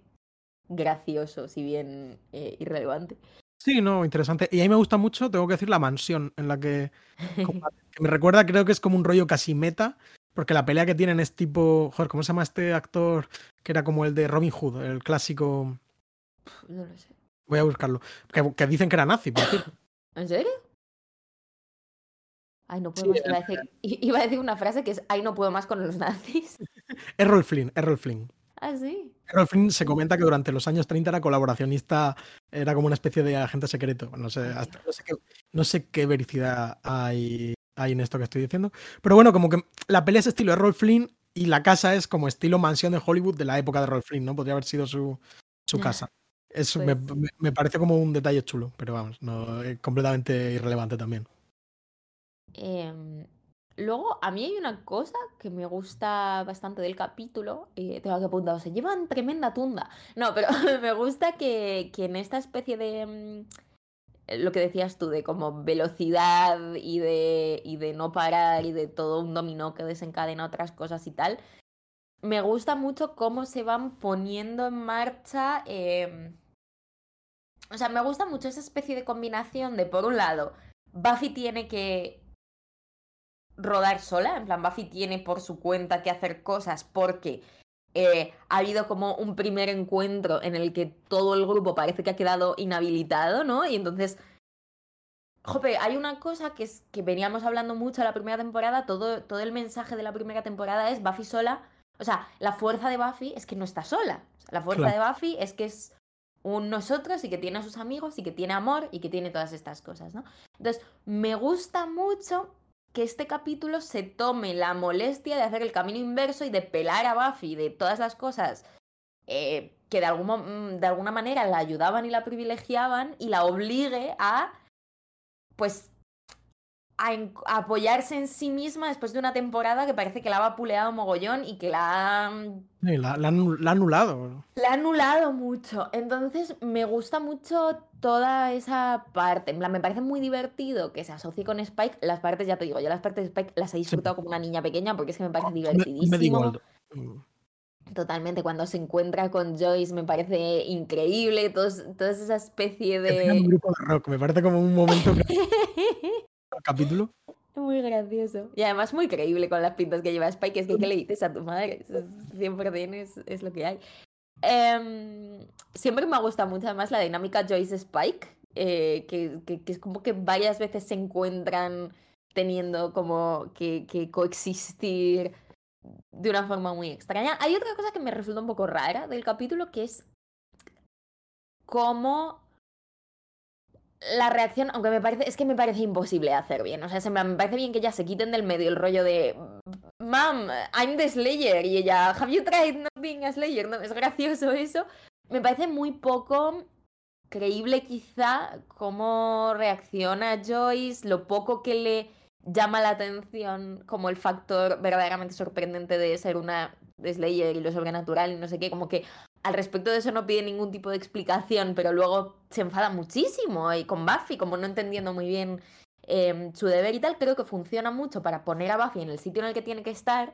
gracioso, si bien eh, irrelevante. Sí, no, interesante. Y a mí me gusta mucho, tengo que decir, la mansión en la que, <laughs> combate, que me recuerda, creo que es como un rollo casi meta, porque la pelea que tienen es tipo, joder, ¿cómo se llama este actor? Que era como el de Robin Hood, el clásico, No lo sé. voy a buscarlo, que, que dicen que era nazi, por. ¿En serio? Ay, no puedo Sí, más. Iba a, decir, i- <laughs> iba a decir una frase que es, ay, no puedo más con los nazis. <laughs> Errol Flynn, Errol Flynn. Ah, sí. Errol Flynn se comenta que durante los años 30 era colaboracionista, era como una especie de agente secreto. No sé, hasta- no sé, qué, no sé qué vericidad hay, hay en esto que estoy diciendo. Pero bueno, como que la pelea es estilo Errol Flynn y la casa es como estilo mansión de Hollywood de la época de Errol Flynn, ¿no? Podría haber sido su, su casa. Eso me, Pues- me, me parece como un detalle chulo, pero vamos, no, es completamente irrelevante también. Em, luego, a mí hay una cosa que me gusta bastante del capítulo. eh, tengo que apuntar, se llevan tremenda tunda. No, pero <laughs> me gusta que, que en esta especie de. mm, eh, Lo que decías tú, de como velocidad y de, y de no parar y de todo un dominó que desencadena otras cosas y tal. Me gusta mucho cómo se van poniendo en marcha. em, O sea, me gusta mucho esa especie de combinación de, por un lado, Buffy tiene que rodar sola, en plan, Buffy tiene por su cuenta que hacer cosas porque eh, ha habido como un primer encuentro en el que todo el grupo parece que ha quedado inhabilitado, ¿no? Y entonces, jope, hay una cosa que es que veníamos hablando mucho la primera temporada, todo, todo el mensaje de la primera temporada es Buffy sola, o sea, la fuerza de Buffy es que no está sola, O sea, la fuerza Claro. de Buffy es que es un nosotros y que tiene a sus amigos y que tiene amor y que tiene todas estas cosas, ¿no? Entonces, me gusta mucho que este capítulo se tome la molestia de hacer el camino inverso y de pelar a Buffy de todas las cosas eh, que de, algún, mm, de alguna manera la ayudaban y la privilegiaban y la obligue a, pues, a, apoyarse en sí misma después de una temporada que parece que la ha vapuleado mogollón y que la ha... Mm, la, la, ha anulado. La ha anulado mucho. Entonces me gusta mucho toda esa parte. En plan, me parece muy divertido que se asocie con Spike. Las partes, ya te digo, yo las partes de Spike las he disfrutado como una niña pequeña porque es que me parece divertidísimo. Totalmente, cuando se encuentra con Joyce me parece increíble, todos, toda esa especie de... Un grupo de rock, me parece como un momento... <laughs> capítulo. Muy gracioso. Y además muy creíble con las pintas que lleva Spike, es que ¿qué le dices a tu madre? 100% es, es lo que hay. Em, siempre me ha gustado mucho además la dinámica Joyce-Spike, eh, que, que, es como que varias veces se encuentran teniendo como que, que coexistir de una forma muy extraña. Hay otra cosa que me resulta un poco rara del capítulo, que es cómo la reacción, aunque me parece, es que me parece imposible hacer bien. O sea, me parece bien que ya se quiten del medio el rollo de Mom, I'm the Slayer. Y ella, Have you tried not being a Slayer? No, es gracioso eso. Me parece muy poco creíble quizá cómo reacciona Joyce, lo poco que le llama la atención como el factor verdaderamente sorprendente de ser una Slayer y lo sobrenatural y no sé qué, como que al respecto de eso no pide ningún tipo de explicación, pero luego se enfada muchísimo y con Buffy, como no entendiendo muy bien em, su deber y tal, creo que funciona mucho para poner a Buffy en el sitio en el que tiene que estar,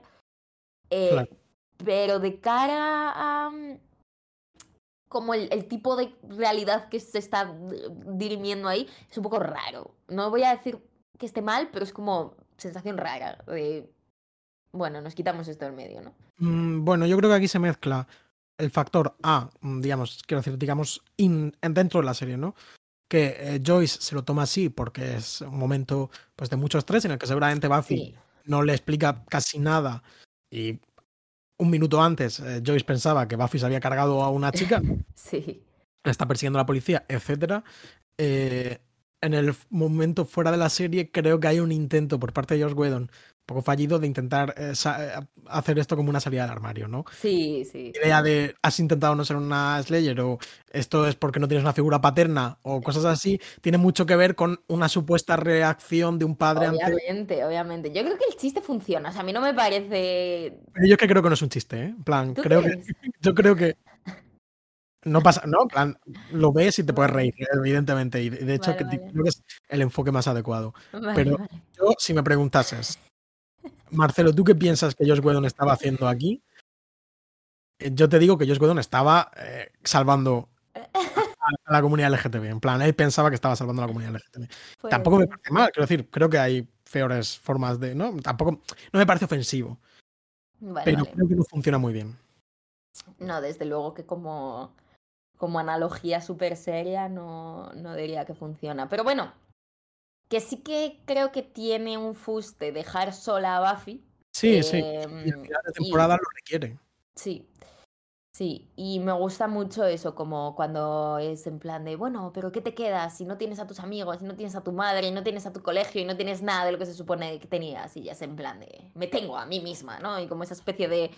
eh, pero de cara a mm, como el, el, tipo de realidad que se está dirimiendo ahí, es un poco raro. No voy a decir que esté mal, pero es como sensación rara de, bueno, nos quitamos esto del medio, ¿no? Mm, bueno, yo creo que aquí se mezcla el factor A, mm, digamos, quiero decir, digamos, dentro de la serie, ¿no? Que eh, Joyce se lo toma así porque es un momento pues, de mucho estrés en el que seguramente Buffy no le explica casi nada y un minuto antes eh, Joyce pensaba que Buffy se había cargado a una chica. <laughs> sí. Está persiguiendo a la policía, etc. Eh, en el momento fuera de la serie creo que hay un intento por parte de Josh Whedon poco fallido de intentar eh, eh, hacer esto como una salida del armario, ¿no? Sí, sí. idea de has intentado no ser una Slayer o esto es porque no tienes una figura paterna o cosas así, tiene mucho que ver con una supuesta reacción de un padre obviamente, Obviamente, Yo creo que el chiste funciona. O sea, a mí no me parece. yo que creo que no es un chiste, ¿eh? En plan, creo que. <laughs> Yo creo que. No pasa, no, en plan, lo ves y te puedes reír, <laughs> evidentemente. Y de hecho, creo que es el enfoque más adecuado. Pero yo, si me preguntases, Marcelo, ¿tú qué piensas que Josh Whedon estaba haciendo aquí? Eh, yo te digo que Josh Whedon estaba eh, salvando a, la comunidad LGTB. En plan, él pensaba que estaba salvando a la comunidad LGTB. Tampoco me parece mal, quiero decir, creo que hay peores formas de. ¿no? Tampoco. No me parece ofensivo. pero creo que no funciona muy bien. No, desde luego que como, como analogía súper seria no, no diría que funciona. Pero bueno, que sí que creo que tiene un fuste dejar sola a Buffy. Sí, sí. Y el final de temporada lo requiere. Sí. Sí, y me gusta mucho eso, como cuando es en plan de, bueno, pero ¿qué te quedas si no tienes a tus amigos, si no tienes a tu madre, y no tienes a tu colegio, y no tienes nada de lo que se supone que tenías? Y ya es en plan de, me tengo a mí misma, ¿no? Y como esa especie de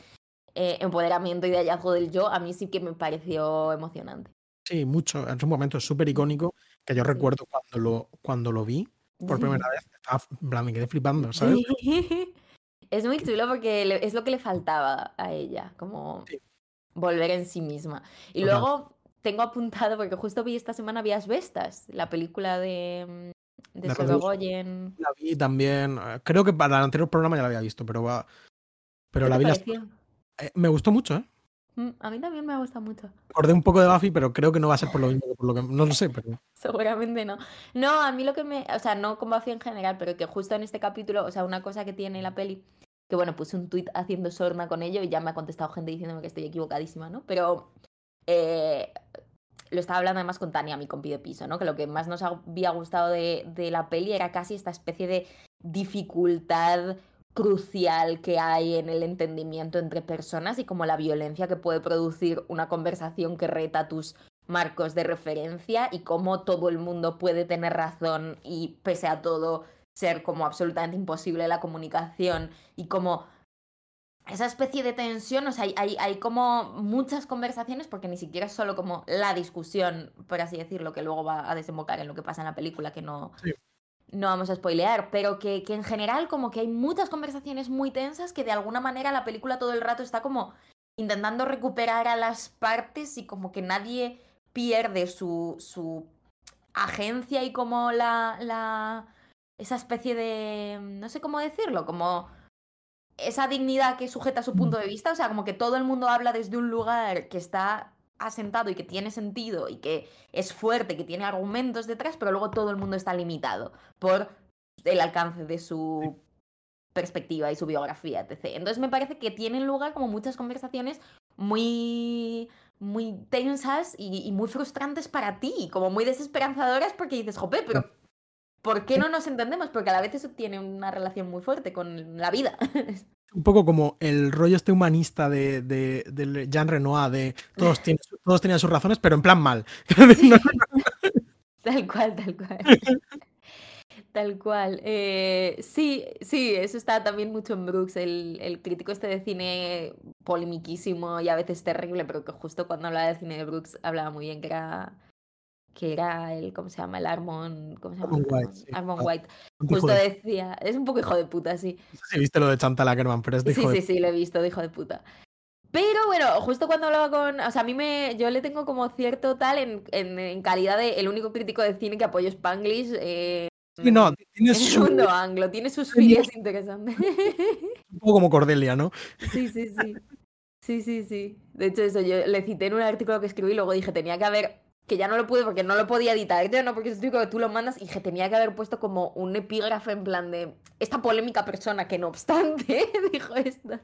eh, empoderamiento y de hallazgo del yo, a mí sí que me pareció emocionante. Sí, mucho. Es un momento súper icónico que yo recuerdo cuando lo, cuando lo vi por primera vez. Estaba, me quedé flipando, ¿sabes? <laughs> Es muy chulo porque es lo que le faltaba a ella, como volver en sí misma. Y luego tengo apuntado, porque justo vi esta semana Vías Vestas, la película de, mm, de, La vi también, eh, creo que para el anterior programa ya la había visto, pero, va, pero la vi. Eh, me gustó mucho, ¿eh? Mm, a mí también me gusta mucho. Acordé un poco de Buffy, pero creo que no va a ser por lo mismo, por lo que no lo sé, pero <laughs> seguramente no. No, a mí lo que me, o sea, no con Buffy en general, pero que justo en este capítulo, o sea, una cosa que tiene la peli, que bueno, puse un tuit haciendo sorna con ello y ya me ha contestado gente diciéndome que estoy equivocadísima, ¿no? Pero eh, lo estaba hablando además con Tania, mi compi de piso, ¿no? Que lo que más nos había gustado de, de la peli era casi esta especie de dificultad crucial que hay en el entendimiento entre personas y como la violencia que puede producir una conversación que reta tus marcos de referencia y cómo todo el mundo puede tener razón y pese a todo ser como absolutamente imposible la comunicación y como esa especie de tensión, o sea, hay, hay, como muchas conversaciones, porque ni siquiera es solo como la discusión, por así decirlo, que luego va a desembocar en lo que pasa en la película, que no. No vamos a spoilear, pero que, que en general como que hay muchas conversaciones muy tensas que de alguna manera la película todo el rato está como intentando recuperar a las partes y como que nadie pierde su, su agencia y como la, la... esa especie de... no sé cómo decirlo, como esa dignidad que sujeta su punto de vista, o sea, como que todo el mundo habla desde un lugar que está asentado y que tiene sentido y que es fuerte, que tiene argumentos detrás, pero luego todo el mundo está limitado por el alcance de su perspectiva y su biografía, etc. Entonces me parece que tienen lugar como muchas conversaciones muy muy tensas y, y muy frustrantes para ti, como muy desesperanzadoras porque dices, jope, pero ¿Por qué no nos entendemos? Porque a la vez eso tiene una relación muy fuerte con la vida. <laughs> Un poco como el rollo este humanista de, de, Jean Renoir, de todos, <laughs> tienen, todos tenían sus razones, pero en plan mal. <laughs> tal cual, tal cual. Tal cual. Eh, sí, sí, eso está también mucho en Brooks, el, el, crítico este de cine polemiquísimo y a veces terrible, pero que justo cuando hablaba de cine de Brooks hablaba muy bien, que era que era el, ¿cómo se llama? El Armon, ¿cómo se llama? Armon White. Sí. Armon White. Justo decía, es un poco hijo de puta, sí. No sé si viste lo de Chantal Ackerman, pero es de Sí, hijo sí, de... sí, lo he visto, de hijo de puta. Pero bueno, justo cuando hablaba con. O sea, a mí me. Yo le tengo como cierto tal en, en, en calidad de el único crítico de cine que apoyo Spanglish. Eh, sí, no, tiene en su... mundo anglo, tiene sus filias interesantes. <laughs> Un poco como Cordelia, ¿no? Sí, sí, sí. Sí, sí, sí. De hecho, eso, yo le cité en un artículo que escribí y luego dije, tenía que haber que ya no lo pude porque no lo podía editar, yo no, porque típico que tú lo mandas y que tenía que haber puesto como un epígrafe en plan de esta polémica persona que no obstante <laughs> dijo esto.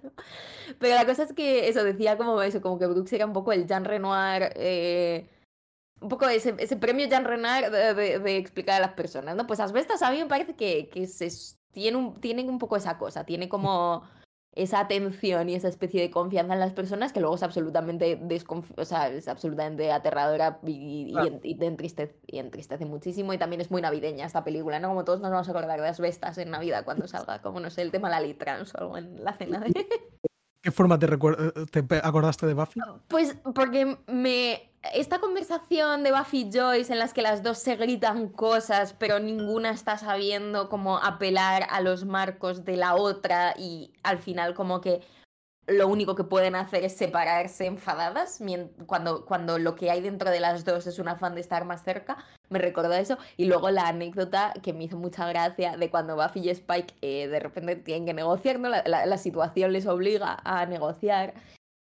Pero la cosa es que eso decía como eso, como que Brooks era un poco el Jean Renoir, eh, un poco ese, ese premio Jean Renoir de, explicar a las personas, ¿no? Pues Asbestas a mí me parece que, que se, tiene un, tienen un poco esa cosa, tiene como esa atención y esa especie de confianza en las personas que luego es absolutamente o sea, es absolutamente aterradora y, claro. y, y, te entristece, y entristece muchísimo y también es muy navideña esta película, ¿no? Como todos nos vamos a acordar de las bestas en Navidad cuando <laughs> salga, como no sé, el tema de la litrans o algo en la cena de... ¿Qué forma te, te acordaste de Buffy? Pues porque me esta conversación de Buffy y Joyce en las que las dos se gritan cosas, pero ninguna está sabiendo cómo apelar a los marcos de la otra y al final como que lo único que pueden hacer es separarse enfadadas cuando, cuando lo que hay dentro de las dos es un afán de estar más cerca. Me recordó eso. Y luego la anécdota que me hizo mucha gracia de cuando Buffy y Spike eh, de repente tienen que negociar, ¿no? La, la, situación les obliga a negociar.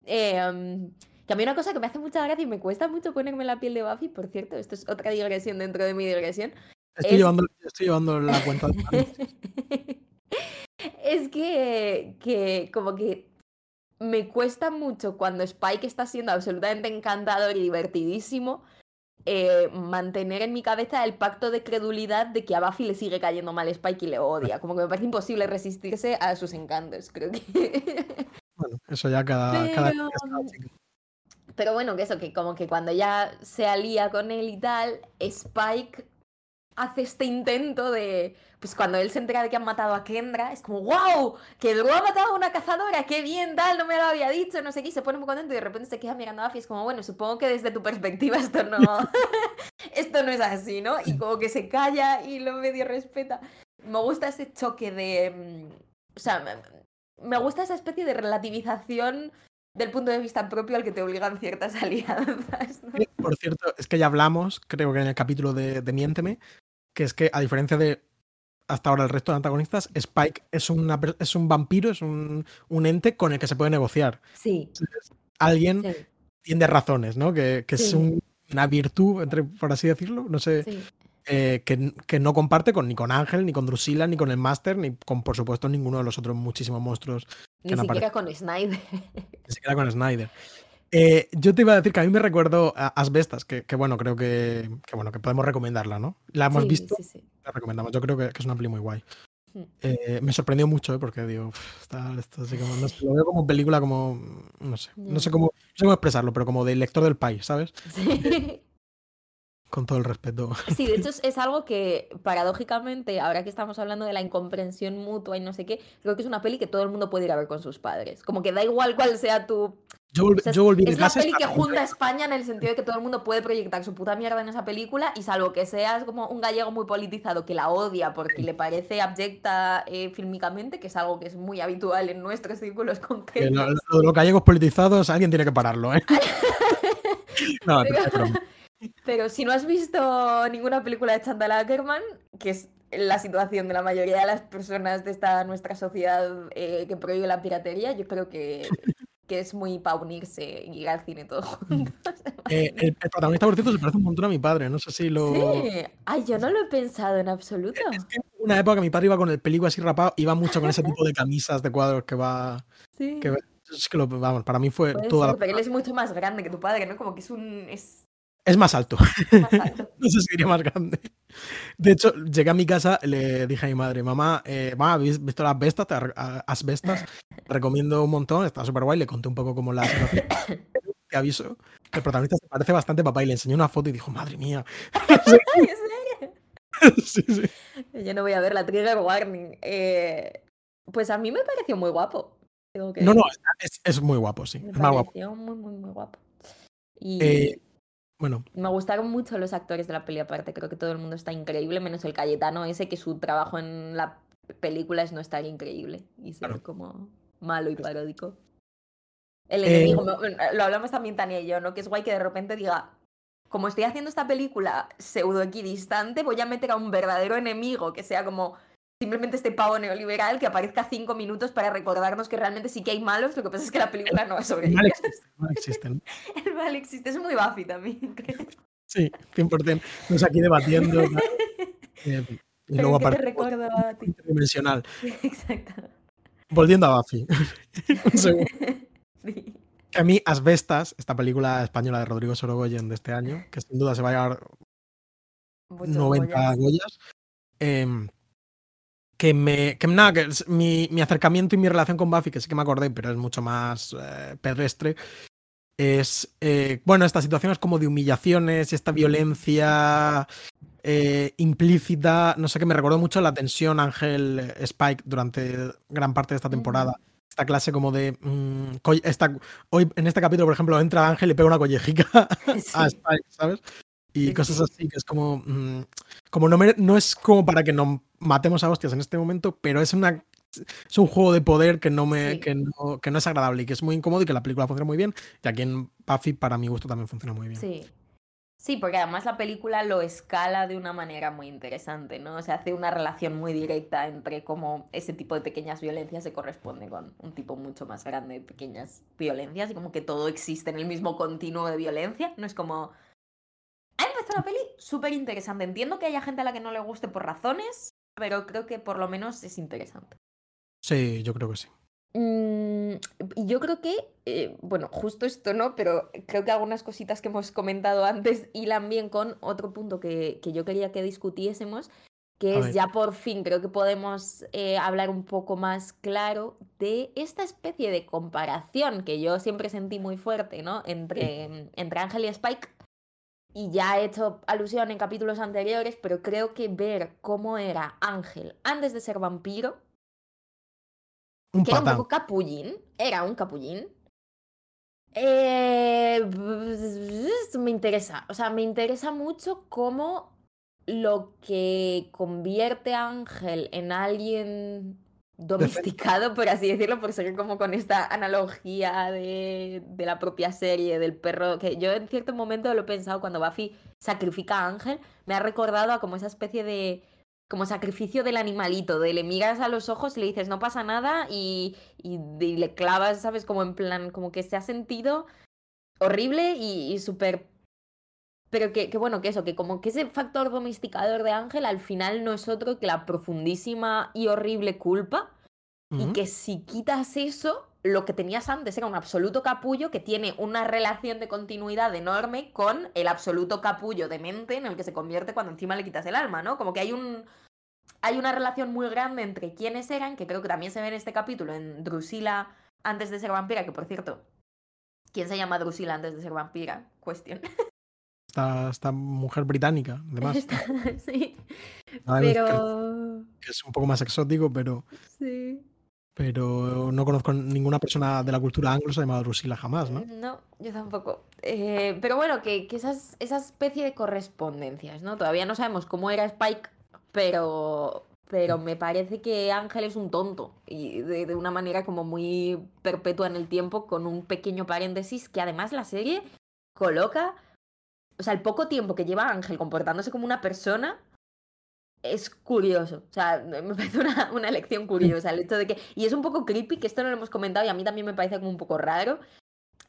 Eh, que a mí una cosa que me hace mucha gracia y me cuesta mucho ponerme la piel de Buffy, por cierto, esto es otra digresión dentro de mi digresión. Estoy, es... llevando, estoy llevando la cuenta. <laughs> es que, que como que me cuesta mucho cuando Spike está siendo absolutamente encantador y divertidísimo. Eh, mantener en mi cabeza el pacto de credulidad de que a Buffy le sigue cayendo mal Spike y le odia. Como que me parece imposible resistirse a sus encantos, creo que. Bueno, eso ya cada, Pero... cada, cada pero bueno, que eso, que como que cuando ya se alía con él y tal, Spike hace este intento de. Pues cuando él se entera de que han matado a Kendra, es como, ¡wow! Que luego ha matado a una cazadora, qué bien, tal, no me lo había dicho, no sé qué, y se pone muy contento y de repente se queda mirando a Buffy, es como, bueno, supongo que desde tu perspectiva esto no. <laughs> esto no es así, ¿no? Y como que se calla y lo medio respeta. Me gusta ese choque de. O sea, me gusta esa especie de relativización del punto de vista propio al que te obligan ciertas <laughs> alianzas. ¿no? Por cierto, es que ya hablamos, creo que en el capítulo de, de, Miénteme, que es que a diferencia de hasta ahora el resto de antagonistas, Spike es, una, es un vampiro, es un, un, ente con el que se puede negociar. Sí. Entonces, alguien sí. tiene razones, ¿no? Que, que sí. es un, una virtud, entre, por así decirlo. No sé. Sí. Eh, que, que, no comparte con, ni con Ángel, ni con Drusilla, ni con el Máster, ni con, por supuesto, ninguno de los otros muchísimos monstruos. Ni siquiera con Snyder. <laughs> Ni siquiera con Snyder. Eh, yo te iba a decir que a mí me recuerdo a Asbestas, que, que bueno, creo que, que, bueno, que podemos recomendarla, ¿no? La hemos sí, visto, sí, sí. la recomendamos. Yo creo que, que, es una peli muy guay. Eh, me sorprendió mucho, ¿eh? porque digo, está, esto así como, no sé, lo veo como película, como, no sé, no sé cómo, no sé cómo expresarlo, pero como de lector del país, ¿sabes? Sí. Con todo el respeto. Sí, de hecho <laughs> es, es algo que paradójicamente, ahora que estamos hablando de la incomprensión mutua y no sé qué, creo que es una peli que todo el mundo puede ir a ver con sus padres. Como que da igual cuál sea tu... Yo, volví- o sea, yo volví de es la peli que junta a España en el sentido de que todo el mundo puede proyectar su puta mierda en esa película y salvo que seas como un gallego muy politizado que la odia porque le parece abyecta eh, fílmicamente, que es algo que es muy habitual en nuestros círculos concretos. lo, lo los gallegos politizados, alguien tiene que pararlo, ¿eh? <laughs> no, Pero- es. Pero si no has visto ninguna película de Chantal Ackerman, que es la situación de la mayoría de las personas de esta nuestra sociedad eh, que prohíbe la piratería, yo creo que, que es muy para unirse y ir al cine todos juntos. <laughs> Eh, el, el protagonista, por cierto, se parece un montón a mi padre. No sé si lo. Sí, ay, yo no lo he pensado en absoluto. Una época mi padre iba con el pelico así rapado, iba mucho con ese tipo de camisas de cuadros que va. Sí. Que, es que lo, vamos, para mí fue Puede toda ser, la- pero él es mucho más grande que tu padre, ¿no? Como que es un... es Es más alto. más alto. No sé si diría más grande. De hecho, llegué a mi casa, le dije a mi madre, mamá, eh, mamá, ¿habéis visto las bestas? Te asbestas. Te recomiendo un montón, está súper guay. Le conté un poco como la situación. Te aviso, el protagonista se parece bastante a papá y le enseñó una foto y dijo, madre mía. <laughs> <laughs> Sí, sí. Yo no voy a ver la trigger warning. Eh, pues a mí me pareció muy guapo. tengo que No, no, es, es muy guapo, sí. Me Es más guapo. pareció muy, muy, muy guapo. Y Eh, bueno, me gustaron mucho los actores de la peli aparte. Creo que todo el mundo está increíble, menos el Cayetano ese, que su trabajo en la película es no estar increíble y ser Claro. como malo y paródico. El Eh, enemigo, lo hablamos también Tania y yo, ¿no? Que es guay que de repente diga, como estoy haciendo esta película pseudo equidistante, voy a meter a un verdadero enemigo que sea como simplemente este pavo neoliberal que aparezca cinco minutos para recordarnos que realmente sí que hay malos, lo que pasa es que la película no es sobre el mal ellos. existe. el mal existe, ¿no? <laughs> El mal existe, es muy Buffy también, <laughs> creo. Sí, 100%. Estamos aquí debatiendo. <laughs> Eh, y Pero luego ¿qué te aparte, recuerdo a ti? interdimensional. Exacto. Volviendo a Buffy. Un segundo. Sí. Que a mí, Asbestas, esta película española de Rodrigo Sorogoyen de este año, que sin duda se va a llevar Muchos 90 Goyas. Goyas, em, que me. Que nada, que es mi, mi acercamiento y mi relación con Buffy, que sí que me acordé, pero es mucho más eh, pedestre. Es. eh, bueno, estas situaciones como de humillaciones esta violencia eh, implícita. No sé qué me recordó mucho la tensión Ángel eh, Spike durante gran parte de esta temporada. Esta clase como de. mm, esta, hoy en este capítulo, por ejemplo, entra Ángel y le pega una collejica <laughs> Sí. a Spike, ¿sabes? Y cosas sí. así, que es como. mm, como no, mere- no es como para que nos matemos a hostias en este momento, pero es una. Es un juego de poder que no me Sí. que no, que no es agradable y que es muy incómodo y que la película funciona muy bien. Y aquí en Buffy, para mi gusto, también funciona muy bien. Sí. Sí, porque además la película lo escala de una manera muy interesante, ¿no? O sea, hace una relación muy directa entre cómo ese tipo de pequeñas violencias se corresponde con un tipo mucho más grande de pequeñas violencias y como que todo existe en el mismo continuo de violencia. No es como... Parece una peli súper interesante. Entiendo que haya gente a la que no le guste por razones, pero creo que por lo menos es interesante. Sí, yo creo que sí. Mm, yo creo que, eh, bueno, justo esto no, pero creo que algunas cositas que hemos comentado antes hilan bien con otro punto que, que yo quería que discutiésemos, que A es ver. ya por fin, creo que podemos eh, hablar un poco más claro de esta especie de comparación que yo siempre sentí muy fuerte, ¿no? Entre, entre Ángel y Spike. Y ya he hecho alusión en capítulos anteriores, pero creo que ver cómo era Ángel antes de ser vampiro Un que era un poco capullín, era un capullín. Eh, <laughs> me interesa, o sea, me interesa mucho cómo lo que convierte a Ángel en alguien domesticado, por así decirlo, por seguir como con esta analogía de, de la propia serie del perro, que yo en cierto momento lo he pensado cuando Buffy sacrifica a Ángel, me ha recordado a como esa especie de como sacrificio del animalito, de le miras a los ojos y le dices no pasa nada y, y, le clavas, ¿sabes? Como en plan, como que se ha sentido horrible y, y súper... Pero que, que bueno, que eso, que como que ese factor domesticador de Ángel al final no es otro que la profundísima y horrible culpa y que si quitas eso, lo que tenías antes era un absoluto capullo que tiene una relación de continuidad enorme con el absoluto capullo de mente en el que se convierte cuando encima le quitas el alma, ¿no? Como que hay un hay una relación muy grande entre quiénes eran, que creo que también se ve en este capítulo, en Drusila antes de ser vampira, que por cierto, ¿quién se llama Drusila antes de ser vampira? Cuestión. <laughs> esta, esta mujer británica, además. <laughs> sí. A ver, Pero. Que es un poco más exótico, pero, Sí. pero no conozco ninguna persona de la cultura anglo llamada Drusila jamás, ¿no? No, yo tampoco. Eh, pero bueno, que, que esas, esa especie de correspondencias, ¿no? Todavía no sabemos cómo era Spike, pero, pero me parece que Ángel es un tonto y de, de una manera como muy perpetua en el tiempo, con un pequeño paréntesis que además la serie coloca, o sea, el poco tiempo que lleva Ángel comportándose como una persona es curioso. O sea, me parece una, una elección curiosa el hecho de que... Y es un poco creepy, que esto no lo hemos comentado y a mí también me parece como un poco raro.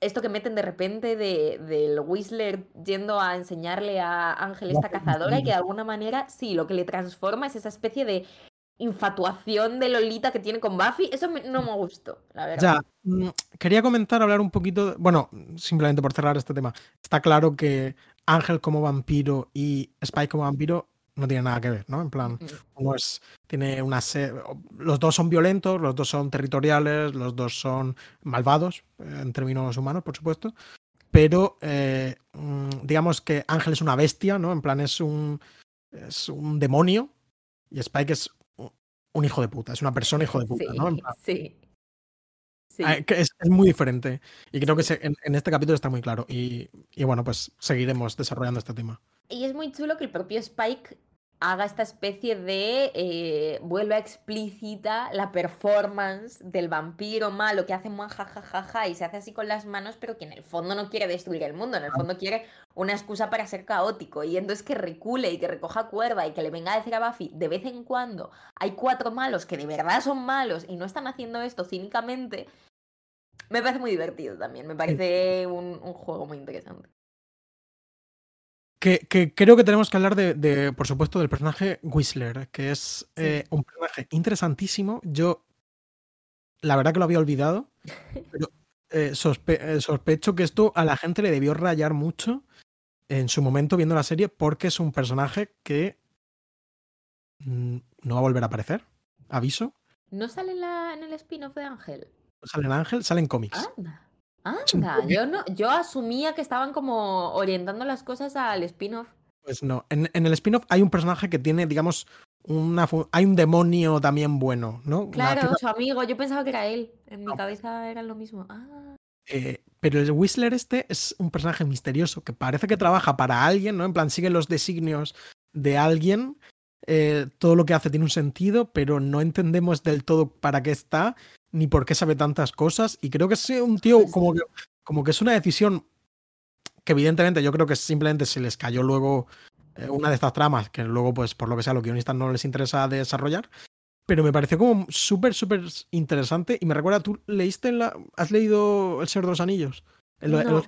Esto que meten de repente de, del Whistler yendo a enseñarle a Ángel esta cazadora y que de alguna manera, sí, lo que le transforma es esa especie de infatuación de Lolita que tiene con Buffy. Eso me- no me gustó, la verdad. Ya, mm, quería comentar, hablar un poquito, de- bueno, simplemente por cerrar este tema. Está claro que Ángel como vampiro y Spike como vampiro no tienen nada que ver, ¿no? En plan, uno es, tiene una los dos son violentos, los dos son territoriales, los dos son malvados, eh, en términos humanos, por supuesto. Pero eh, mm, digamos que Ángel es una bestia, ¿no? En plan, es un, es un demonio y Spike es un- un hijo de puta, es una persona hijo de puta, sí, ¿no? En plan, sí. Sí. Ah, es, es muy diferente. Y creo que se- en, en este capítulo está muy claro. Y, y bueno, pues seguiremos desarrollando este tema. Y es muy chulo que el propio Spike haga esta especie de eh, vuelva explícita la performance del vampiro malo que hace mua, ja, ja, ja, ja, y se hace así con las manos, pero que en el fondo no quiere destruir el mundo, en el fondo quiere una excusa para ser caótico. Y entonces que recule y que recoja cuerda y que le venga a decir a Buffy de vez en cuando hay cuatro malos que de verdad son malos y no están haciendo esto cínicamente. Me parece muy divertido también, me parece un, un juego muy interesante. Que, que creo que tenemos que hablar de, de, por supuesto, del personaje Whistler, que es eh, un personaje interesantísimo. Yo, la verdad que lo había olvidado, <laughs> pero eh, sospe- eh, sospecho que esto a la gente le debió rayar mucho en su momento viendo la serie, porque es un personaje que no va a volver a aparecer. Aviso. ¿No sale en, la, en el spin-off de Ángel? No sale en Ángel, sale en cómics. Anda. Anda. Yo, no, yo asumía que estaban como orientando las cosas al spin-off. Pues no. En, en el spin-off hay un personaje que tiene, digamos, una hay un demonio también bueno, ¿no? Claro, su amigo. Yo pensaba que era él. En mi cabeza era lo mismo. Ah, eh, pero el Whistler este es un personaje misterioso que parece que trabaja para alguien, ¿no? En plan, sigue los designios de alguien. Eh, todo lo que hace tiene un sentido, pero no entendemos del todo para qué está, ni por qué sabe tantas cosas. Y creo que es un tío como que, como que es una decisión que evidentemente yo creo que simplemente se les cayó luego eh, una de estas tramas, que luego, pues, por lo que sea, los guionistas no les interesa desarrollar. Pero me pareció como súper, súper interesante. Y me recuerda, ¿tú leíste la. ¿Has leído El Señor de los Anillos? El- el- No.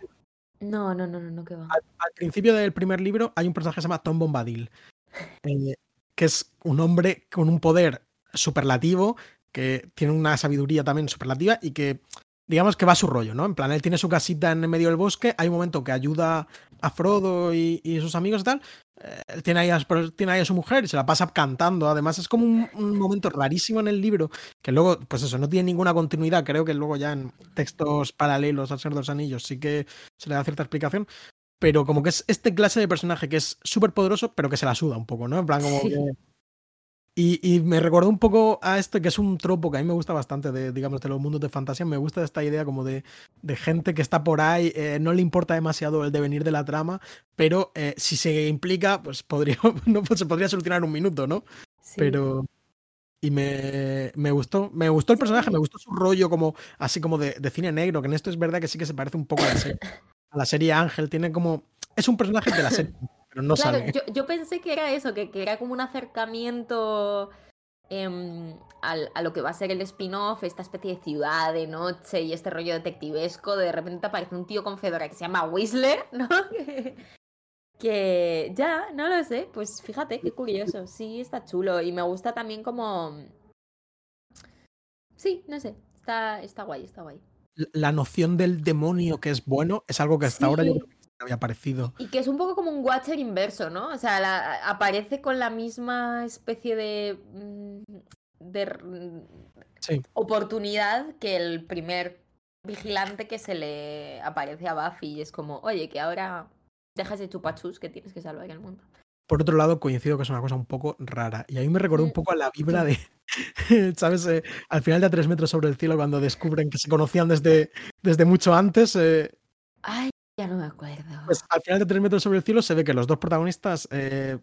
no, no, no, no, no, que va. al principio del primer libro hay un personaje que se llama Tom Bombadil, eh, <laughs> que es un hombre con un poder superlativo, que tiene una sabiduría también superlativa y que, digamos que va a su rollo, ¿no? En plan, él tiene su casita en el medio del bosque, hay un momento que ayuda a Frodo y, sus amigos y tal, eh, él tiene ahí, a, su mujer y se la pasa cantando, además es como un, momento rarísimo en el libro, que luego, pues eso, no tiene ninguna continuidad, creo que luego ya en textos paralelos al Señor de los Anillos sí que se le da cierta explicación, pero como que es este clase de personaje que es súper poderoso, pero que se la suda un poco, ¿no? En plan, como Sí. que... Y, y me recordó un poco a esto, que es un tropo que a mí me gusta bastante de, digamos, de los mundos de fantasía. Me gusta esta idea como de, de gente que está por ahí, eh, no le importa demasiado el devenir de la trama, pero eh, si se implica, pues podría, <laughs> no, pues se podría solucionar en un minuto, ¿no? Sí. Pero. Y me, me gustó, me gustó el personaje, me gustó su rollo como así como de, de cine negro, que en esto es verdad que sí que se parece un poco a la serie, <laughs> a la serie Ángel. Tiene como. Es un personaje de la serie, <laughs> pero no Claro, sale. yo, yo pensé que era eso, que, que era como un acercamiento al- a lo que va a ser el spin-off, esta especie de ciudad de noche y este rollo detectivesco. De repente aparece un tío con fedora que se llama Whistler, <laughs> ¿no? Que, que ya, no lo sé. Pues fíjate, qué curioso. Sí, está chulo. Y me gusta también como... Sí, no sé. Está, está guay, está guay. La noción del demonio que es bueno es algo que hasta ahora yo creo que no había aparecido. Y que es un poco como un Watcher inverso, ¿no? O sea, la- aparece con la misma especie de, mm, de Sí. oportunidad que el primer vigilante que se le aparece a Buffy. Y es como, oye, que ahora deja ese chupachus que tienes que salvar el mundo. Por otro lado, coincido que es una cosa un poco rara. Y a mí me recordó un Mm, poco a la vibra de, <laughs> ¿sabes? Eh, al final de A tres metros sobre el cielo, cuando descubren que se conocían desde, desde mucho antes. eh, Ay, ya no me acuerdo. pues al final de A tres metros sobre el cielo se ve que los dos protagonistas eh,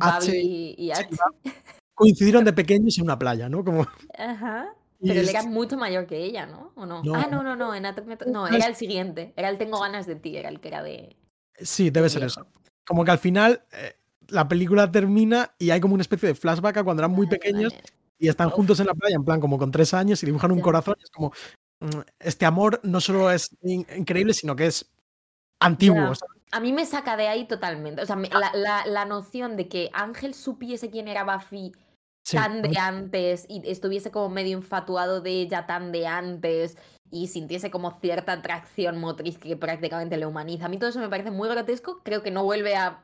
H y H. <laughs> coincidieron de pequeños en una playa, ¿no? Como, Ajá. <laughs> Pero él era mucho mayor que ella, ¿no? ¿O no? No. Ah, no, no, no. En No, era el siguiente. Era el Tengo ganas de ti, era el que era de. Sí, debe de ser viejo. eso. Como que al final eh, la película termina y hay como una especie de flashback a cuando eran muy Vale, pequeños y están juntos en la playa, en plan como con tres años y dibujan un corazón. Y es como, mm, este amor no solo es in- increíble, sino que es antiguo. A mí me saca de ahí totalmente. O sea, me- la, la- la noción de que Ángel supiese quién era Buffy Sí, tan de antes y estuviese como medio infatuado de ella tan de antes y sintiese como cierta atracción motriz que prácticamente le humaniza. A mí todo eso me parece muy grotesco. Creo que no vuelve a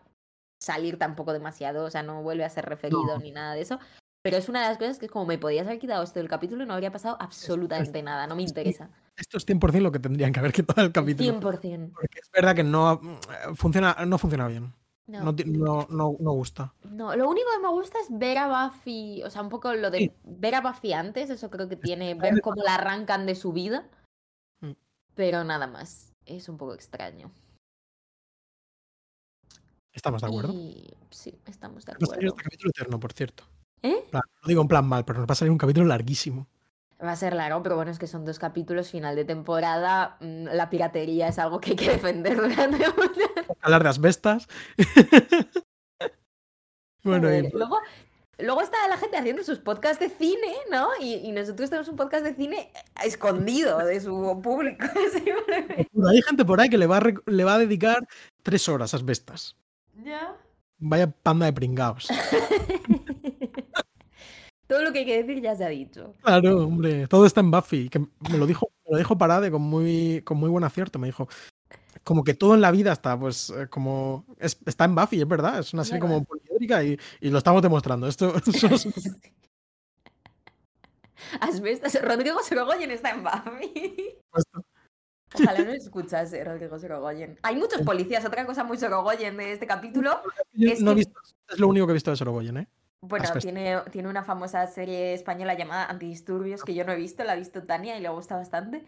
salir tampoco demasiado, o sea, no vuelve a ser referido No. ni nada de eso. Pero es una de las cosas que es como me podías haber quitado esto del capítulo y no habría pasado absolutamente nada, no me es- interesa. Esto es 100% lo que tendrían que haber quitado el capítulo. 100%. Porque es verdad que no mm, funciona, no funciona bien. No. No, no, no, no gusta. No, lo único que me gusta es ver a Buffy, o sea, un poco lo de Sí. ver a Buffy antes, eso creo que tiene, ver cómo la arrancan de su vida, Mm. pero nada más, es un poco extraño. Estamos de acuerdo. Y sí, estamos de Va a salir acuerdo. este capítulo eterno, por cierto. ¿Eh? Plan, Lo digo en plan mal, pero nos va a salir un capítulo larguísimo. Va a ser largo, pero bueno, es que son dos capítulos, final de temporada, mm, la piratería es algo que hay que defender durante Hablar de asbestas. bueno, y- luego, luego está la gente haciendo sus podcasts de cine, ¿no? Y, y nosotros tenemos un podcast de cine escondido de su público. <laughs> hay gente por ahí que le va a, le va a dedicar tres horas a asbestas. Ya. Vaya panda de pringaos. <laughs> Todo lo que hay que decir ya se ha dicho. Claro, hombre, todo está en Buffy. Que me lo dijo, me lo dijo Parade con muy, con muy buen acierto. Me dijo, como que todo en la vida está, pues, eh, como es- está en Buffy, es verdad. Es una serie como poliédrica y, y lo estamos demostrando. Esto, <laughs> es- Asbestas, <laughs> Rodrigo Sorogoyen está en Buffy. Ojalá no escuchase Rodrigo Sorogoyen. Hay muchos policías, otra cosa muy Sorogoyen de este capítulo. yo Es no he que- visto, es lo único que he visto de Sorogoyen, ¿eh? Bueno, tiene, tiene una famosa serie española llamada Antidisturbios que yo no he visto, la ha visto Tania y le gusta bastante.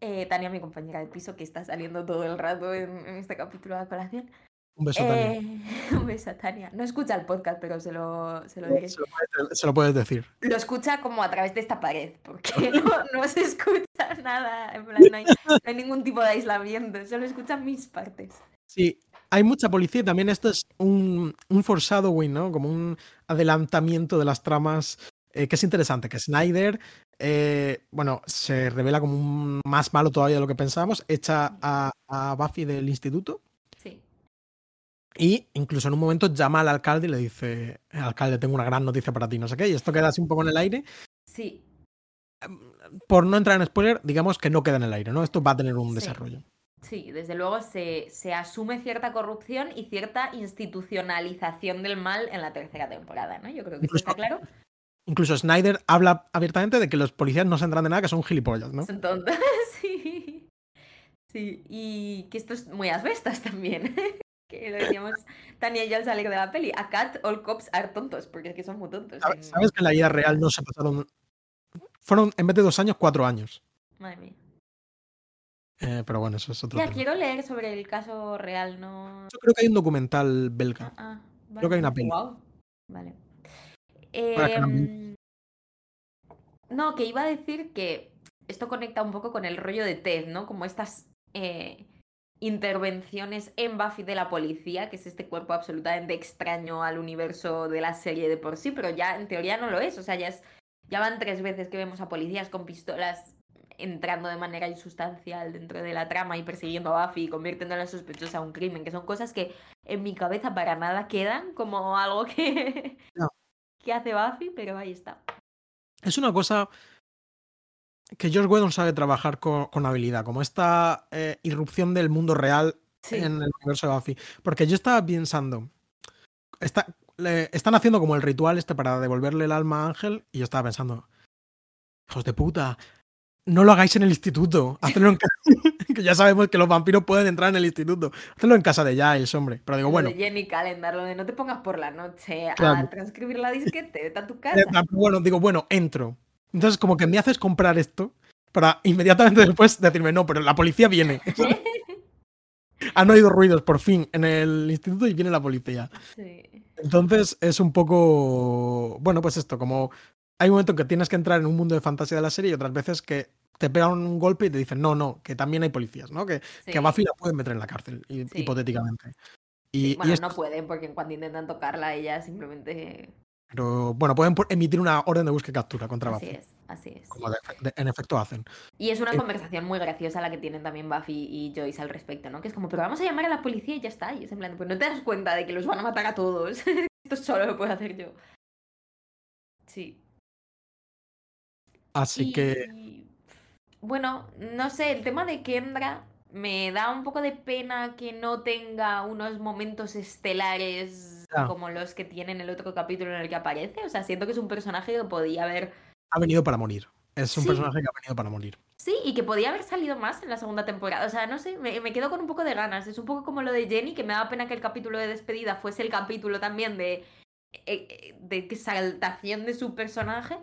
Eh, Tania, mi compañera de piso, que está saliendo todo el rato en, en este capítulo de colación. Un beso, Tania. Eh, <laughs> un beso a Tania. No escucha el podcast, pero se lo, se lo diré. Se lo, puedes, se lo puedes decir. Lo escucha como a través de esta pared, porque <laughs> no, no se escucha nada. En plan, no hay, no hay ningún tipo de aislamiento, solo escuchan mis partes. Sí, hay mucha policía y también esto es un, un foreshadowing, ¿no? Como un adelantamiento de las tramas eh, que es interesante, que Snyder, eh, bueno, se revela como un más malo todavía de lo que pensábamos, echa a, a Buffy del instituto. Y incluso en un momento llama al alcalde y le dice, alcalde, tengo una gran noticia para ti, no sé qué, y esto queda así un poco en el aire. Sí, Por no entrar en spoiler, digamos que no queda en el aire, ¿no? Esto va a tener un Sí. desarrollo. Sí, desde luego se, se asume cierta corrupción y cierta institucionalización del mal en la tercera temporada, ¿no? Yo creo que eso está Incluso- claro. Incluso Snyder habla abiertamente de que los policías no se entran de nada, que son gilipollas, ¿no? Son tontas, <laughs> sí. Sí, y que esto es muy asbestas también. <laughs> que lo decíamos Tania y yo al salir de la peli. A Cat, all cops are tontos, porque es que son muy tontos. ¿Sabes que en la vida real no se pasaron. Fueron, en vez de dos años, cuatro años. Madre mía. Eh, pero bueno, eso es otro Ya, tema. quiero leer sobre el caso real, no... Yo creo que hay un documental belga. Ah, ah, Creo que hay una peli. Guau. Vale. Que Em, no, que iba a decir que esto conecta un poco con el rollo de Ted, ¿no? Como estas eh, intervenciones en Buffy de la policía, que es este cuerpo absolutamente extraño al universo de la serie de por sí, pero ya en teoría no lo es. O sea, ya, es, ya van tres veces que vemos a policías con pistolas entrando de manera insustancial dentro de la trama y persiguiendo a Buffy y convirtiéndola sospechosa a un crimen, que son cosas que en mi cabeza para nada quedan como algo que, No. <laughs> que hace Buffy, pero ahí está. Es una cosa que George Whedon sabe trabajar con, con habilidad, como esta eh, irrupción del mundo real Sí. en el universo de Buffy. Porque yo estaba pensando, está- le- están haciendo como el ritual este para devolverle el alma a Ángel, y yo estaba pensando, hijos de puta, no lo hagáis en el instituto. Hacedlo en casa. <laughs> que ya sabemos que los vampiros pueden entrar en el instituto. Hacedlo en casa de Giles, hombre. Pero digo, Lo bueno. de Jenny Calendar, lo de no te pongas por la noche a transcribir la disquete, a tu Eh, casa. Bueno, digo, bueno, entro. Entonces, como que me haces comprar esto para inmediatamente <laughs> después decirme, no, pero la policía viene. <laughs> Han oído ruidos por fin en el instituto y viene la policía. Sí. Entonces es un poco, bueno, pues esto, como hay un momento en que tienes que entrar en un mundo de fantasía de la serie y otras veces que te pegan un golpe y te dicen, no, no, que también hay policías, ¿no? Que, que a Sí. Buffy la pueden meter en la cárcel, Sí. hipotéticamente. Y Bueno, esto- no pueden, porque cuando intentan tocarla, ella simplemente. Pero bueno, pueden emitir una orden de búsqueda y captura contra Así Buffy, es, así es. como de- de- en efecto hacen. Y es una Eh, conversación muy graciosa la que tienen también Buffy y Joyce al respecto, ¿no? Que es como, pero vamos a llamar a la policía y ya está. Y es en plan, pues no te das cuenta de que los van a matar a todos. <laughs> Esto solo lo puedo hacer yo. Sí. Así que, Bueno, no sé, el tema de Kendra me da un poco de pena que no tenga unos momentos estelares como los que tiene en el otro capítulo en el que aparece. O sea, siento que es un personaje que podía haber... ha venido para morir. Es un Sí. personaje que ha venido para morir. Sí, y que podía haber salido más en la segunda temporada. O sea, no sé, me, me quedo con un poco de ganas. Es un poco como lo de Jenny, que me da pena que el capítulo de despedida fuese el capítulo también de, eh, eh, de exaltación de su personaje.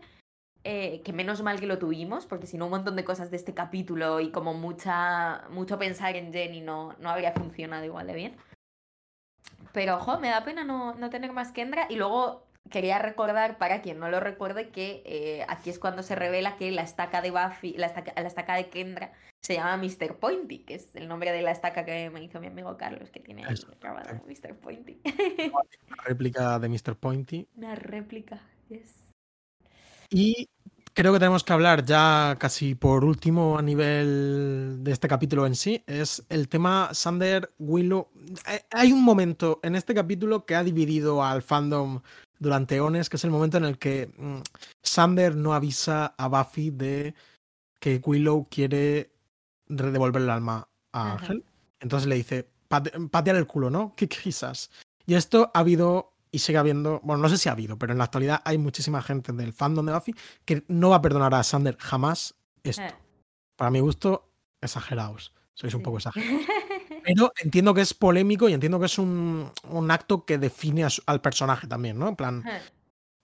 Eh, que menos mal que lo tuvimos, porque si no un montón de cosas de este capítulo y como mucha mucho pensar en Jenny no, no habría funcionado igual de bien. Pero, ojo, me da pena no, no tener más Kendra. Y luego quería recordar, para quien no lo recuerde, que eh, aquí es cuando se revela que la estaca de Buffy, la estaca, la estaca de Kendra, se llama Mr. Pointy, que es el nombre de la estaca que me hizo mi amigo Carlos, que tiene ahí grabado Mr. Pointy. Una réplica de Mr. Pointy. Una réplica, yes. Y creo que tenemos que hablar ya casi por último a nivel de este capítulo en sí, es el tema Sander, Willow. Hay- Hay un momento en este capítulo que ha dividido al fandom durante eones, que es el momento en el que mm, Sander no avisa a Buffy de que Willow quiere re- devolver el alma a. Ángel. Entonces le dice, "Pate- patear el culo, ¿no? <laughs> ¿Qué quizás? Y esto ha habido y sigue habiendo, bueno, no sé si ha habido, pero en la actualidad hay muchísima gente del fandom de Buffy que no va a perdonar a Sander jamás esto. Eh, Para mi gusto, exageraos. Sois un sí. poco exagerados. <laughs> Pero entiendo que es polémico y entiendo que es un, un acto que define su- al personaje también, ¿no? En plan, Eh,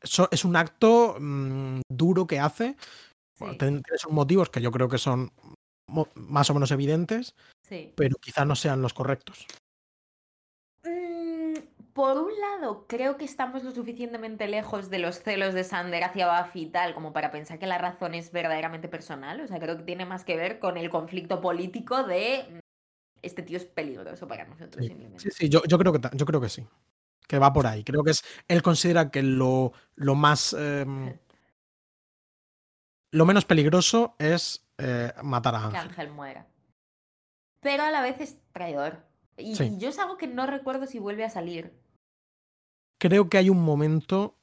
so- es un acto mm, duro que hace. Bueno, sí, ten- tiene sus motivos que yo creo que son más o menos evidentes, sí. pero quizás no sean los correctos. Por un lado, creo que estamos lo suficientemente lejos de los celos de Sander hacia Buffy y tal, como para pensar que la razón es verdaderamente personal. O sea, creo que tiene más que ver con el conflicto político de mm, este tío es peligroso para nosotros, Sí, simplemente. sí, sí, yo, yo creo que, yo creo que sí. Que va por ahí. Creo que es. Él considera que lo, lo más. em, lo menos peligroso es eh, matar a Que Ángel. Ángel muera. Pero a la vez es traidor. Y, Sí. y yo es algo que no recuerdo si vuelve a salir. Creo que hay un momento.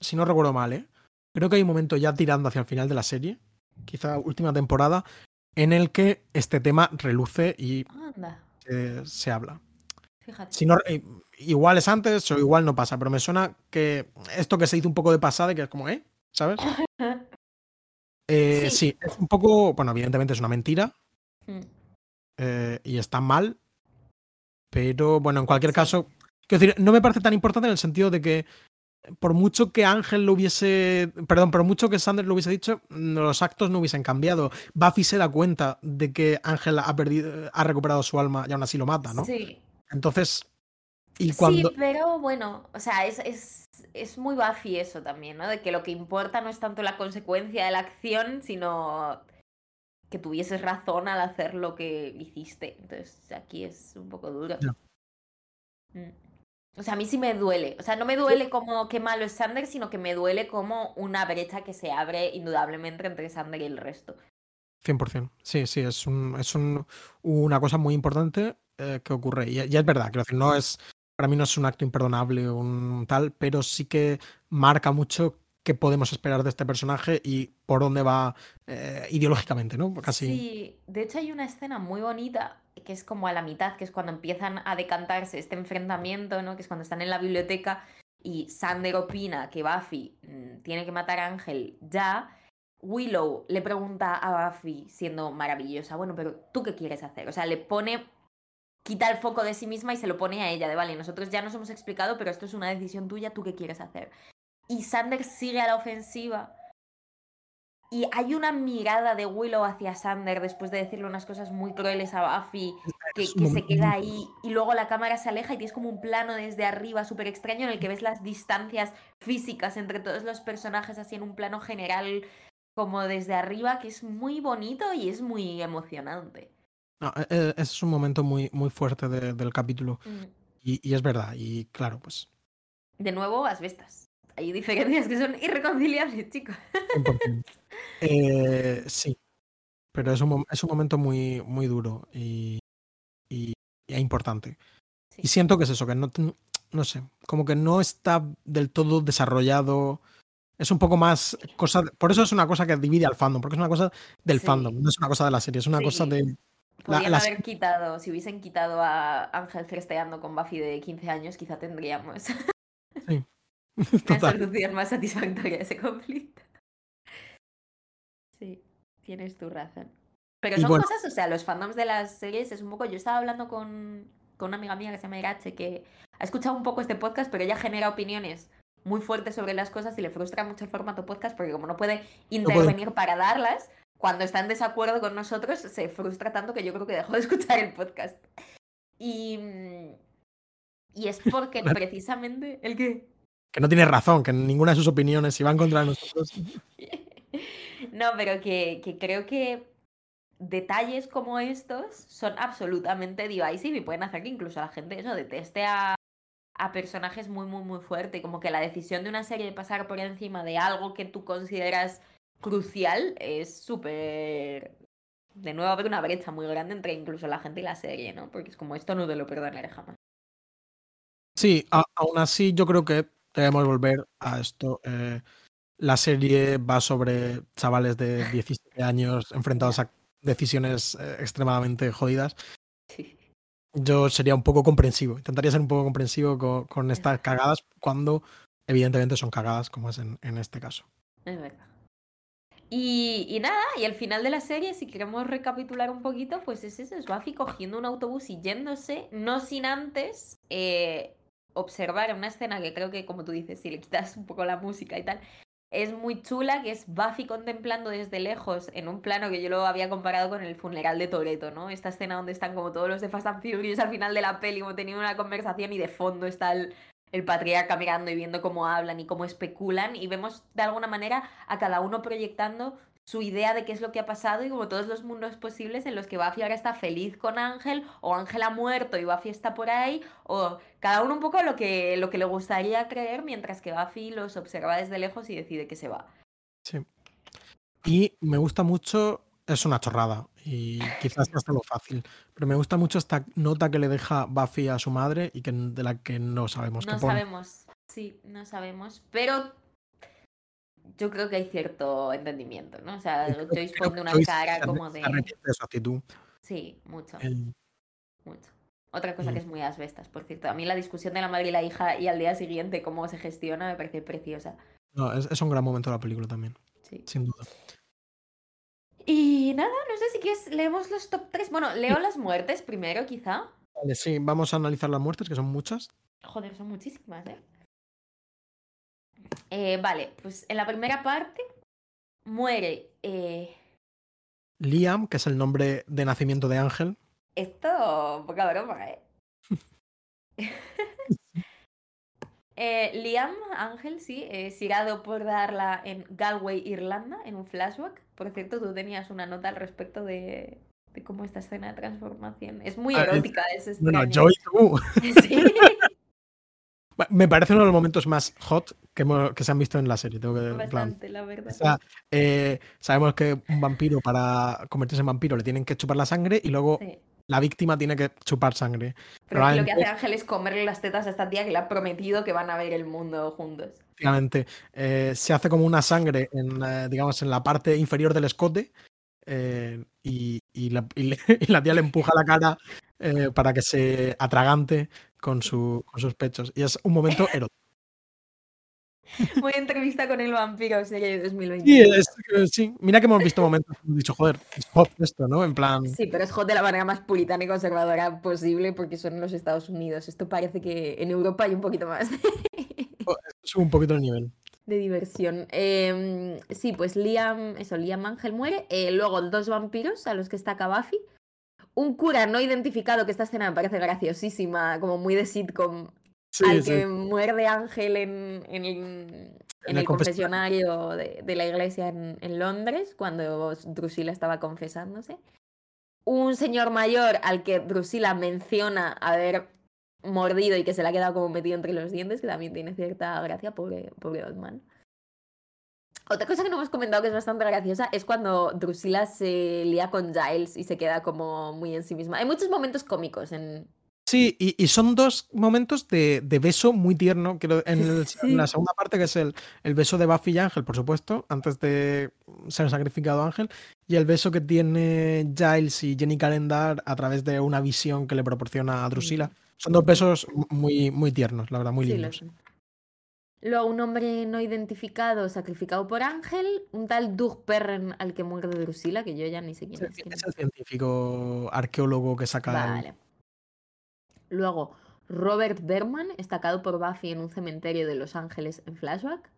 Si no recuerdo mal, ¿eh? Creo que hay un momento ya tirando hacia el final de la serie, quizá última temporada, en el que este tema reluce y eh, se habla. fíjate. Si no, eh, igual es antes o igual no pasa, pero me suena que esto que se hizo un poco de pasada y que es como, ¿eh? ¿Sabes? <laughs> Eh, Sí. sí. es un poco, bueno, evidentemente es una mentira Mm, eh, y está mal, pero bueno, en cualquier Sí. caso, quiero decir, no me parece tan importante en el sentido de que por mucho que Ángel lo hubiese, perdón, por mucho que Sander lo hubiese dicho, los actos no hubiesen cambiado. Buffy se da cuenta de que Ángel ha perdido, ha recuperado su alma y aún así lo mata, ¿no? Sí. Entonces, y cuando, Sí, pero bueno, o sea, es, es, es muy Buffy eso también, ¿no? De que lo que importa no es tanto la consecuencia de la acción, sino que tuvieses razón al hacer lo que hiciste. Entonces, aquí es un poco duro. Mm. O sea, a mí sí me duele. O sea, no me duele como que malo es Sander, sino que me duele como una brecha que se abre indudablemente entre Sander y el resto. 100%. Sí, sí, es, un, es un- una cosa muy importante eh, que ocurre. Y, y es verdad, decir, no es, para mí no es un acto imperdonable o un tal, pero sí que marca mucho qué podemos esperar de este personaje y por dónde va eh, ideológicamente, ¿no? Casi. Sí, de hecho hay una escena muy bonita que es como a la mitad, que es cuando empiezan a decantarse este enfrentamiento, ¿no? Que es cuando están en la biblioteca y Sander opina que Buffy mm, tiene que matar a Ángel ya Willow le pregunta a Buffy, siendo maravillosa, bueno, pero ¿tú qué quieres hacer? O sea, le pone, quita el foco de sí misma y se lo pone a ella, de vale, nosotros ya nos hemos explicado, pero esto es una decisión tuya, ¿tú qué quieres hacer? Y Sander sigue a la ofensiva. Y hay una mirada de Willow hacia Sander después de decirle unas cosas muy crueles a Buffy, que, se queda ahí y luego la cámara se aleja y tienes como un plano desde arriba súper extraño en el que ves las distancias físicas entre todos los personajes así en un plano general como desde arriba, que es muy bonito y es muy emocionante. No, e- e- ese es un momento muy, muy fuerte de- del capítulo. Mm. Y, y es verdad. Y claro, pues. De nuevo, asbestas. Hay diferencias que son irreconciliables, chicos. 100%. Eh, sí. Pero es un, es un momento muy, muy duro y, y- y importante. Sí. Y siento que es eso, que no, no sé, como que no está del todo desarrollado. Es un poco más cosa. por eso es una cosa que divide al fandom, porque es una cosa del Sí. fandom, no es una cosa de la serie, es una cosa Sí. de. Podrían la haber quitado, si hubiesen quitado a Ángel fresteando con Buffy de 15 años, quizá tendríamos una <laughs> Total. solución más satisfactoria a ese conflicto. Sí, tienes tu razón. Pero son bueno. cosas, o sea, los fandoms de las series es un poco. Yo estaba hablando con, con una amiga mía que se llama Irache, que ha escuchado un poco este podcast, pero ella genera opiniones muy fuertes sobre las cosas y le frustra mucho el formato podcast porque como no puede intervenir para darlas, cuando está en desacuerdo con nosotros se frustra tanto que yo creo que dejó de <laughs> escuchar el podcast. Y, y es porque precisamente el que... Que no tiene razón, que ninguna de sus opiniones iba en contra de nosotros. <laughs> No, pero que, que creo que detalles como estos son absolutamente divisive y pueden hacer que incluso la gente eso deteste a, a personajes muy, muy, muy fuerte. Como que la decisión de una serie de pasar por encima de algo que tú consideras crucial es súper... De nuevo, haber una brecha muy grande entre incluso la gente y la serie, ¿no? Porque es como esto no te lo perdonaré jamás. Sí, a- aún así yo creo que debemos volver a esto. eh, la serie va sobre chavales de <laughs> 17 años enfrentados a decisiones eh, extremadamente jodidas. Sí. Yo sería un poco comprensivo, intentaría ser un poco comprensivo con, con estas cagadas cuando evidentemente son cagadas, como es en, en este caso. Es verdad. Y, y nada, y al final de la serie, si queremos recapitular un poquito, pues es eso, es Buffy cogiendo un autobús y yéndose, no sin antes eh, observar una escena que creo que, como tú dices, si le quitas un poco la música y tal, es muy chula, que es Buffy contemplando desde lejos, en un plano que yo lo había comparado con el funeral de Toreto, ¿no? Esta escena donde están como todos los de Fast and Furious al final de la peli, como teniendo una conversación y de fondo está el, el patriarca mirando y viendo cómo hablan y cómo especulan y vemos de alguna manera a cada uno proyectando su idea de qué es lo que ha pasado y como todos los mundos posibles en los que Buffy ahora está feliz con Ángel o Ángel ha muerto y Buffy está por ahí o cada uno un poco lo que, lo que le gustaría creer mientras que Buffy los observa desde lejos y decide que se va. Sí. Y me gusta mucho, es una chorrada y quizás sea lo fácil, pero me gusta mucho esta nota que le deja Buffy a su madre y que, de la que no sabemos No qué pone. sabemos, sí, no sabemos, pero yo creo que hay cierto entendimiento, ¿no? O sea, Joyce pone una Joyce cara como de... de su actitud. Sí, mucho. El- Mucho. Otra cosa Mm. que es muy asbestas, por cierto. A mí la discusión de la madre y la hija y al día siguiente cómo se gestiona me parece preciosa. no, es, es un gran momento de la película también, Sí. sin duda. Y nada, no sé si quieres, leemos los top 3. Bueno, leo las muertes primero, quizá. Vale, sí, vamos a analizar las muertes, que son muchas. Joder, son muchísimas, ¿eh? Eh, vale, pues en la primera parte muere. eh, Liam, que es el nombre de nacimiento de Ángel. Esto, poca broma, ¿eh? <laughs> Eh, Liam Ángel, sí, eh, por darla en Galway, Irlanda, en un flashback. Por cierto, tú tenías una nota al respecto de, de cómo esta escena de transformación. Es muy Ah, es- erótica, es Bueno, extraña. Joy, tú. <laughs> Sí. Me parece uno de los momentos más hot que, hemos- que se han visto en la serie. Tengo que, plan, Bastante, la o verdad. sea, eh, sabemos que un vampiro para convertirse en vampiro le tienen que chupar la sangre y luego Sí. la víctima tiene que chupar sangre. Pero lo que hace Ángel es comerle las tetas a esta tía que le ha prometido que van a ver el mundo juntos. Efectivamente, eh, se hace como una sangre en, eh, digamos, en la parte inferior del escote y, y la, y le- <laughs> y la tía le empuja la cara para que se atragante con, su, con sus pechos. Y es un momento <laughs> erótico. Muy entrevista con el vampiro, serie de 2020. Sí, es- sí, mira que hemos visto momentos que hemos dicho, joder, es hot esto, ¿no? En plan, Sí, pero es hot de la manera más puritana y conservadora posible porque son los Estados Unidos. Esto parece que en Europa hay un poquito más sube un poquito el nivel. <laughs> de diversión. Em, sí, pues Liam, eso, Liam Ángel muere. Eh, luego dos vampiros a los que está Buffy. Un cura no identificado, que esta escena me parece graciosísima, como muy de sitcom, Sí, al sí. que muerde Ángel en, en el, en el el confesionario. de, de la iglesia en, Londres, cuando Drusilla estaba confesándose. Un señor mayor al que Drusilla menciona haber mordido y que se le ha quedado como metido entre los dientes, que también tiene cierta gracia, pobre, pobre Old Man. Otra cosa que no hemos comentado que es bastante graciosa es cuando Drusilla se lía con Giles y se queda como muy en sí misma. Hay muchos momentos cómicos en, Sí, y, y son dos momentos de, de beso muy tierno. Creo, en, el- <laughs> Sí. en la segunda parte, que es el, el beso de Buffy y Ángel, por supuesto, antes de ser sacrificado Ángel, y el beso que tiene Giles y Jenny Calendar a través de una visión que le proporciona a Drusilla. Son dos besos muy, muy tiernos, la verdad, muy Sí, lindos. sé. Luego un hombre no identificado sacrificado por Ángel, un tal Doug Perren al que muerde Drusilla, que yo ya ni sé quién Es quién es el científico arqueólogo que saca el- Vale. Luego, Robert Berman, estacado por Buffy en un cementerio de Los Ángeles en flashback.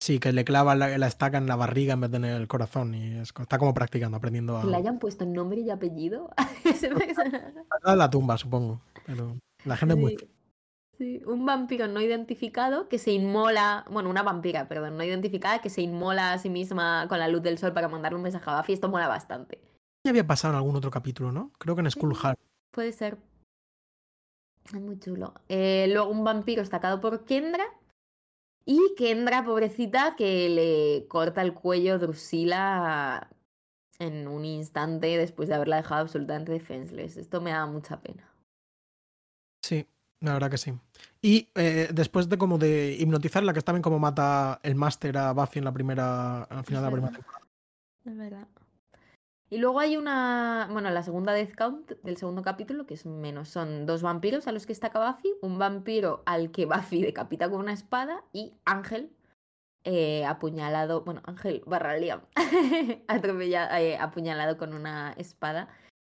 Sí, que le clava la, la estaca en la barriga en vez de en el corazón. Y es- está como practicando, aprendiendo Que le a, hayan puesto nombre y apellido. <laughs> <laughs> A la tumba, supongo. Pero la gente es muy Sí. Un vampiro no identificado que se inmola, bueno, una vampira, perdón, no identificada, que se inmola a sí misma con la luz del sol para mandarle un mensaje a Buffy. Esto mola bastante. Ya había pasado en algún otro capítulo, ¿no? Creo que en Skull Heart. Puede ser. Es muy chulo. Eh, luego un vampiro estacado por Kendra. Y Kendra, pobrecita, que le corta el cuello a Drusilla en un instante después de haberla dejado absolutamente defenseless. Esto me da mucha pena. Sí, la verdad que sí. Y eh, después de como de hipnotizarla, que es también como mata el máster a Buffy en la primera, al final de la primera temporada. Es verdad. Y luego hay una, bueno, la segunda Death Count del segundo capítulo, que es menos. Son dos vampiros a los que estaca Buffy, un vampiro al que Buffy decapita con una espada y Ángel eh, apuñalado, bueno, Ángel barra Liam, <laughs> eh, apuñalado con una espada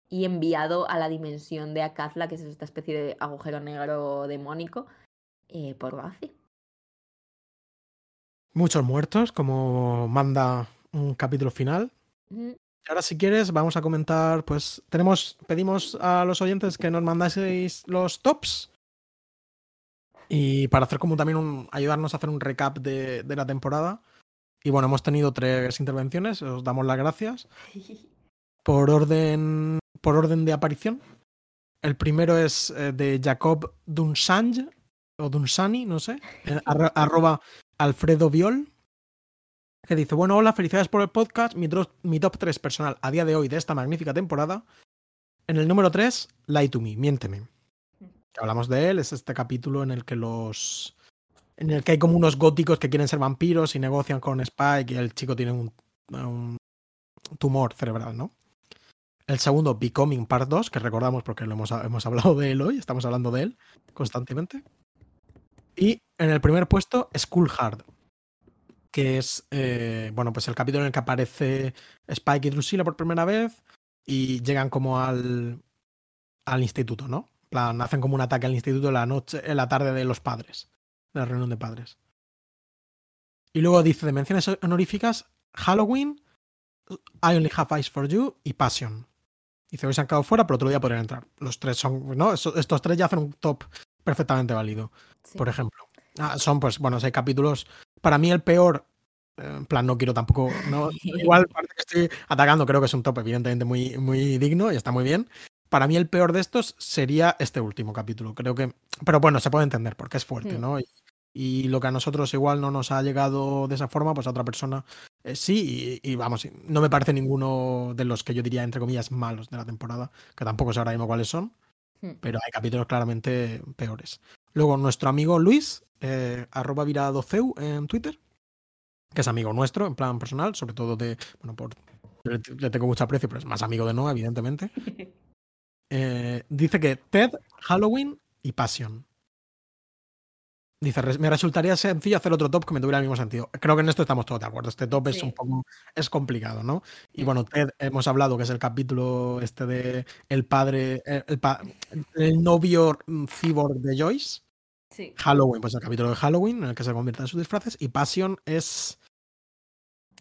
y enviado a la dimensión de Akazla, que es esta especie de agujero negro demónico, eh, por Buffy. Muchos muertos, como manda un capítulo final. Mm, ahora, si quieres, vamos a comentar, pues tenemos, pedimos a los oyentes que nos mandaseis los tops. Y para hacer como también un, ayudarnos a hacer un recap de, de la temporada. Y bueno, hemos tenido tres intervenciones, os damos las gracias. <laughs> Por orden, por orden de aparición. El primero es eh, de Jacob Dunsange, o Dunsani, no sé, eh, arro- <laughs> arroba Alfredo Viol, que dice, bueno, hola, felicidades por el podcast, mi, top 3 personal a día de hoy de esta magnífica temporada. En el número 3, Lie to Me, miénteme. Que hablamos de él, es este capítulo en el que los... En el que hay como unos góticos que quieren ser vampiros y negocian con Spike y el chico tiene un, un tumor cerebral, ¿no? El segundo, Becoming Part 2, que recordamos porque lo hemos, hemos hablado de él hoy, estamos hablando de él constantemente. Y en el primer puesto, School Hard, que es, eh, bueno, pues el capítulo en el que aparece Spike y Drusilla por primera vez y llegan como al, al instituto, ¿no? Plan, hacen como un ataque al instituto en la noche, en la tarde de los padres, de la reunión de padres. Y luego dice de menciones honoríficas, Halloween, I Only Have Eyes for You y Passion. Dice, hoy se han quedado fuera, pero otro día podrían entrar. Los tres son, ¿no? Estos tres ya hacen un top perfectamente válido, sí. por ejemplo. Ah, son, pues, bueno, hay capítulos. Para mí, el peor. eh, En plan, no quiero tampoco. No, <laughs> igual parece que estoy atacando, creo que es un top, evidentemente, muy, muy digno y está muy bien. Para mí, el peor de estos sería este último capítulo. Creo que. Pero bueno, se puede entender porque es fuerte, Hmm. ¿no? Y, y lo que a nosotros igual no nos ha llegado de esa forma, pues a otra persona eh, sí. Y, y vamos, no me parece ninguno de los que yo diría, entre comillas, malos de la temporada, que tampoco sé ahora mismo cuáles son Hmm. pero hay capítulos claramente peores. Luego, nuestro amigo Luis, eh, arroba viradoceu en Twitter, que es amigo nuestro, en plan personal, sobre todo de, bueno, por, le, le tengo mucho aprecio, pero es más amigo de Noah, evidentemente. <laughs> Eh, dice que Ted, Halloween y Passion. Dice, me resultaría sencillo hacer otro top que me tuviera el mismo sentido. Creo que en esto estamos todos de acuerdo. Este top es un poco es complicado, ¿no? Y bueno, Ted, hemos hablado que es el capítulo este de el padre, el, el, novio cyborg de Joyce. Sí. Halloween, pues el capítulo de Halloween en el que se convierte en sus disfraces. Y Passion es.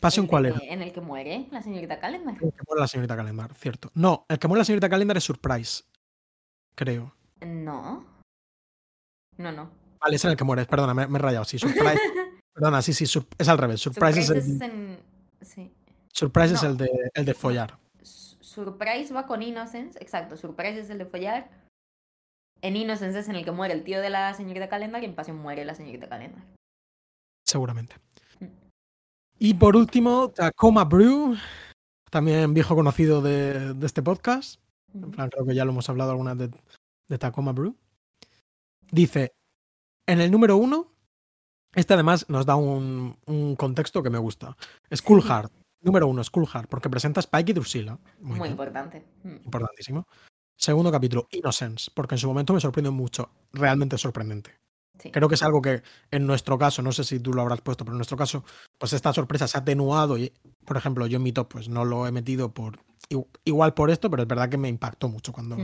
¿Passion cuál era? En el que muere la señorita Calendar. El que muere la señorita Calendar, cierto. No, el que muere la señorita Calendar es Surprise. Creo. No. No, no. Vale, es en el que mueres, perdona, me, he rayado. Sí, Surprise. <laughs> perdona, sí, sí, es al revés. Surprise, es el. Sí. Surprise es el de, el de follar. Surprise va con Innocence, exacto. Surprise es el de follar. En Innocence es en el que muere el tío de la señorita Calendar y en Pasión muere la señorita Calendar. Seguramente. Mm. Y por último, Tacoma Brew, también viejo conocido de, de este podcast. En plan, creo que ya lo hemos hablado alguna vez de, de Tacoma Brew. Dice, en el número uno, este además nos da un, contexto que me gusta. Hard. Número uno, Hard, porque presenta a Spike y Drusilla. Muy, importante. Mm. Importantísimo. Segundo capítulo, Innocence, porque en su momento me sorprendió mucho. Realmente sorprendente. Creo que es algo que en nuestro caso, no sé si tú lo habrás puesto, pero en nuestro caso, pues esta sorpresa se ha atenuado y, por ejemplo, yo en mi top pues no lo he metido por igual por esto, pero es verdad que me impactó mucho cuando,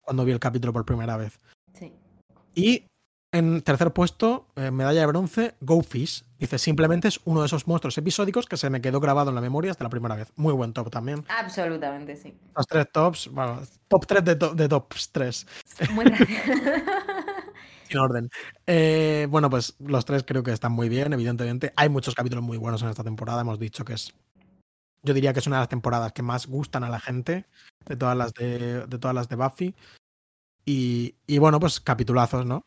cuando vi el capítulo por primera vez. Sí. Y en tercer puesto, eh, medalla de bronce, Go Fish. Dice, simplemente es uno de esos monstruos episódicos que se me quedó grabado en la memoria hasta la primera vez. Muy buen top también. Absolutamente, sí. Los tres tops, bueno, top 3 de, de tops 3. Muy. <laughs> <laughs> Sin orden. Eh, bueno, pues los tres creo que están muy bien, evidentemente. Hay muchos capítulos muy buenos en esta temporada. Hemos dicho que es. Yo diría que es una de las temporadas que más gustan a la gente de todas las de, de todas las de Buffy. Y, y bueno, pues capitulazos, ¿no?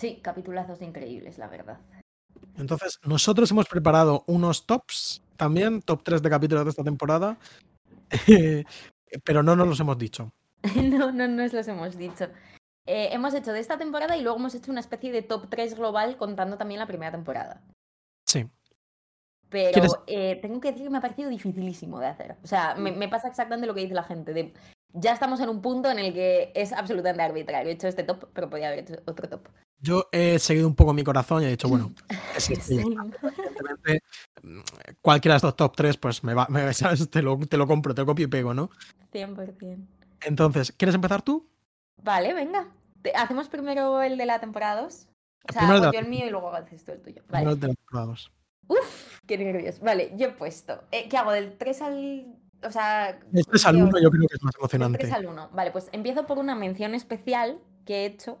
Sí, capitulazos increíbles, la verdad. Entonces, nosotros hemos preparado unos tops también, top 3 de capítulos de esta temporada, <laughs> pero no nos los hemos dicho. <laughs> no, no nos los hemos dicho. Eh, hemos hecho de esta temporada y luego hemos hecho una especie de top 3 global contando también la primera temporada. Sí. Pero eh, tengo que decir que me ha parecido dificilísimo de hacer. O sea, me, me, pasa exactamente lo que dice la gente. De, ya estamos en un punto en el que es absolutamente arbitrario. He hecho este top, pero podía haber hecho otro top. Yo he seguido un poco mi corazón y he dicho, bueno, <laughs> mm, cualquiera de estos top 3, pues me va, <laughs> me, Te, lo, te lo compro, te lo copio y pego, ¿no? 100%. Entonces, ¿quieres empezar tú? Vale, venga. Hacemos primero el de la temporada 2. O sea, hago yo el mío y luego haces tú el tuyo. Vale. el de la temporada 2. Uf, qué nervios. Vale, yo he puesto. Eh, ¿Qué hago? ¿Del 3 al o sea. Del 3 al 1 yo creo que es más emocionante. Del 3 al 1. Vale, pues empiezo por una mención especial que he hecho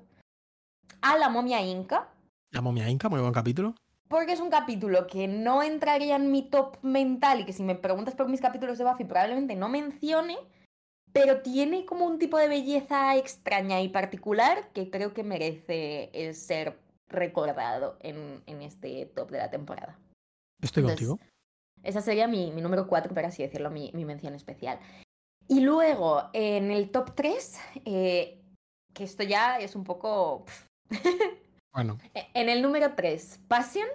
a la momia inca. La momia inca, muy buen capítulo. Porque es un capítulo que no entraría en mi top mental y que si me preguntas por mis capítulos de Buffy probablemente no mencione, pero tiene como un tipo de belleza extraña y particular que creo que merece ser recordado en, este top de la temporada. Estoy contigo. Esa sería mi, número 4, por así decirlo, mi, mención especial. Y luego, en el top 3, eh, que esto ya es un poco... Bueno. <laughs> En el número 3, Passion,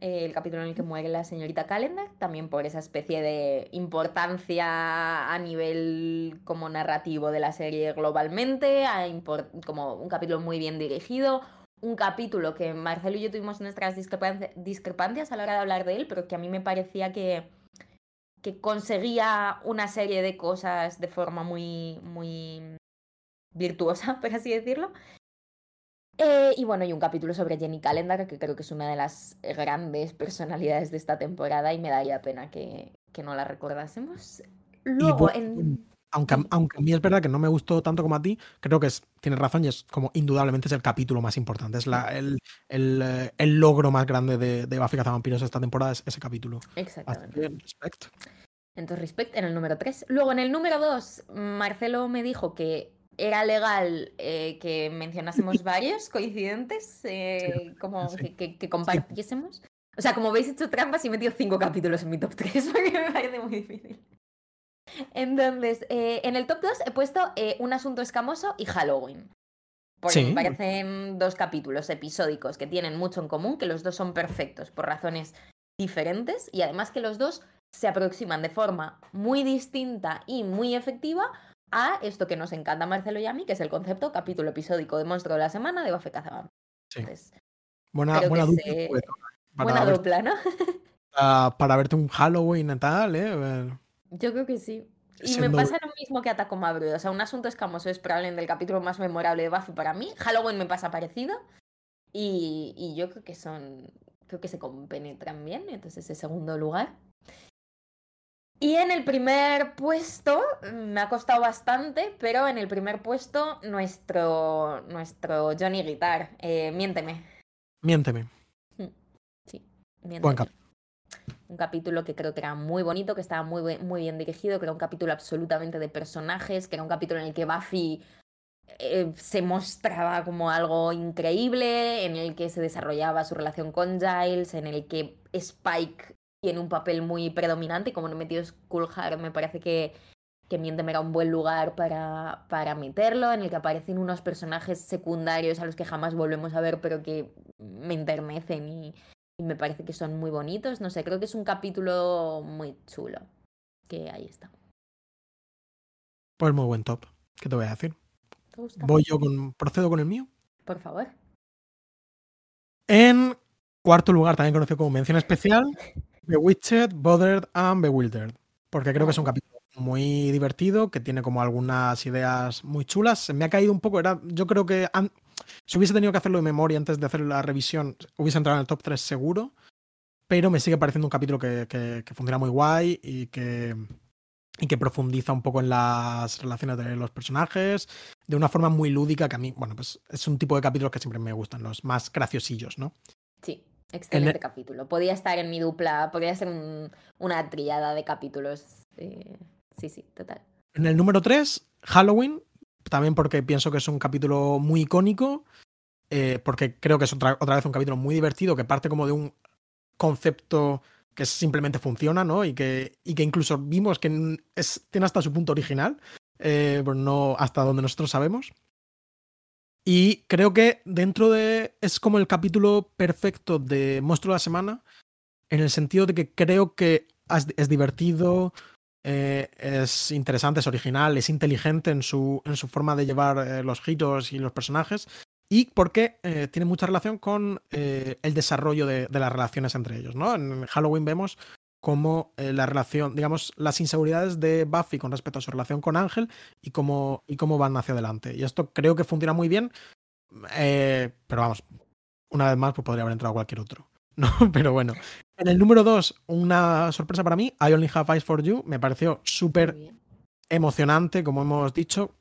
el capítulo en el que muere la señorita Calendar, también por esa especie de importancia a nivel como narrativo de la serie globalmente, como un capítulo muy bien dirigido, un capítulo que Marcelo y yo tuvimos nuestras discrepancias a la hora de hablar de él, pero que a mí me parecía que, que conseguía una serie de cosas de forma muy, muy virtuosa, <laughs> por así decirlo. Eh, y bueno, y un capítulo sobre Jenny Calendar, que creo que es una de las grandes personalidades de esta temporada y me daría pena que, que no la recordásemos. Luego, en... Aunque, aunque, a mí es verdad que no me gustó tanto como a ti, creo que es, tienes razón y es como indudablemente es el capítulo más importante. Es la, el, el, eh, el, logro más grande de, de Buffy Cazavampiros esta temporada, es ese capítulo. Exactamente. respect. Entonces, respect en el número 3. Luego, en el número 2, Marcelo me dijo que era legal eh, que mencionásemos <laughs> varios coincidentes, eh, como Que, que, compartiésemos. O sea, como veis, he hecho trampas y he metido cinco capítulos en mi top 3, <laughs> porque me parece muy difícil. Entonces, eh, en el top 2 he puesto Un asunto escamoso y Halloween. Porque me parecen dos capítulos episódicos que tienen mucho en común, que los dos son perfectos por razones diferentes y además que los dos se aproximan de forma muy distinta y muy efectiva a esto que nos encanta Marcelo y a mí, que es el concepto capítulo episódico de Monstruo de la Semana de Buffy Cazabam. Sí. Buena, Creo buena que dupla, se- pues, para, Buena ver- dupla, ¿no? para- <laughs> para verte un Halloween y tal, ¿eh? Yo creo que sí. Y me Siendo- pasa lo mismo que a Takuma Brood. O sea, un asunto escamoso es probablemente el capítulo más memorable de Buffy para mí. Halloween me pasa parecido. Y, y yo creo que son. Creo que se compenetran bien. Entonces, ese segundo lugar. Y en el primer puesto, mm, me ha costado bastante, pero en el primer puesto, nuestro, nuestro Johnny Guitar. Eh, miénteme. Miénteme. Sí, miénteme. Buen cap- Un capítulo que creo que era muy bonito, que estaba muy, muy bien dirigido, que era un capítulo absolutamente de personajes, que era un capítulo en el que Buffy eh, se mostraba como algo increíble, en el que se desarrollaba su relación con Giles, en el que Spike tiene un papel muy predominante, como no he metido Skullheart, me parece que, que Miénteme era un buen lugar para, para meterlo, en el que aparecen unos personajes secundarios a los que jamás volvemos a ver, pero que me enternecen y, y me parece que son muy bonitos. No sé, creo que es un capítulo muy chulo. Que ahí está. Pues muy buen top. ¿Qué te voy a decir? ¿Te gusta? Voy yo con. Procedo con el mío. Por favor. En cuarto lugar, también conocido como mención especial, <laughs> Bewitched, Bothered and Bewildered. Porque creo que es un capítulo muy divertido, que tiene como algunas ideas muy chulas. Se me ha caído un poco, era, yo creo que si hubiese tenido que hacerlo de memoria antes de hacer la revisión, hubiese entrado en el top 3 seguro. Pero me sigue pareciendo un capítulo que, que- que funciona muy guay y que, y que profundiza un poco en las relaciones de los personajes de una forma muy lúdica que a mí, bueno, pues es un tipo de capítulos que siempre me gustan, los más graciosillos, ¿no? Sí, excelente el- capítulo. Podía estar en mi dupla, podría ser un- una triada de capítulos. eh, sí, sí, total. En el número 3, Halloween, también porque pienso que es un capítulo muy icónico, eh, porque creo que es otra, otra vez un capítulo muy divertido, que parte como de un concepto que simplemente funciona, ¿no? Y que, y que incluso vimos que es, tiene hasta su punto original, eh, pero no hasta donde nosotros sabemos. Y creo que dentro de... es como el capítulo perfecto de Monstruo de la Semana, en el sentido de que creo que es, divertido, eh, es interesante, es original, es inteligente en su, en su forma de llevar eh, los giros y los personajes. Y porque eh, tiene mucha relación con el desarrollo de, de las relaciones entre ellos. ¿no? En Halloween vemos cómo eh, la relación, digamos, las inseguridades de Buffy con respecto a su relación con Ángel y cómo, y cómo van hacia adelante. Y esto creo que funciona muy bien. eh, pero vamos, una vez más, pues podría haber entrado cualquier otro. <laughs> No, pero bueno. En el número 2, una sorpresa para mí, I Only Have Eyes for You. Me pareció súper emocionante, como hemos dicho.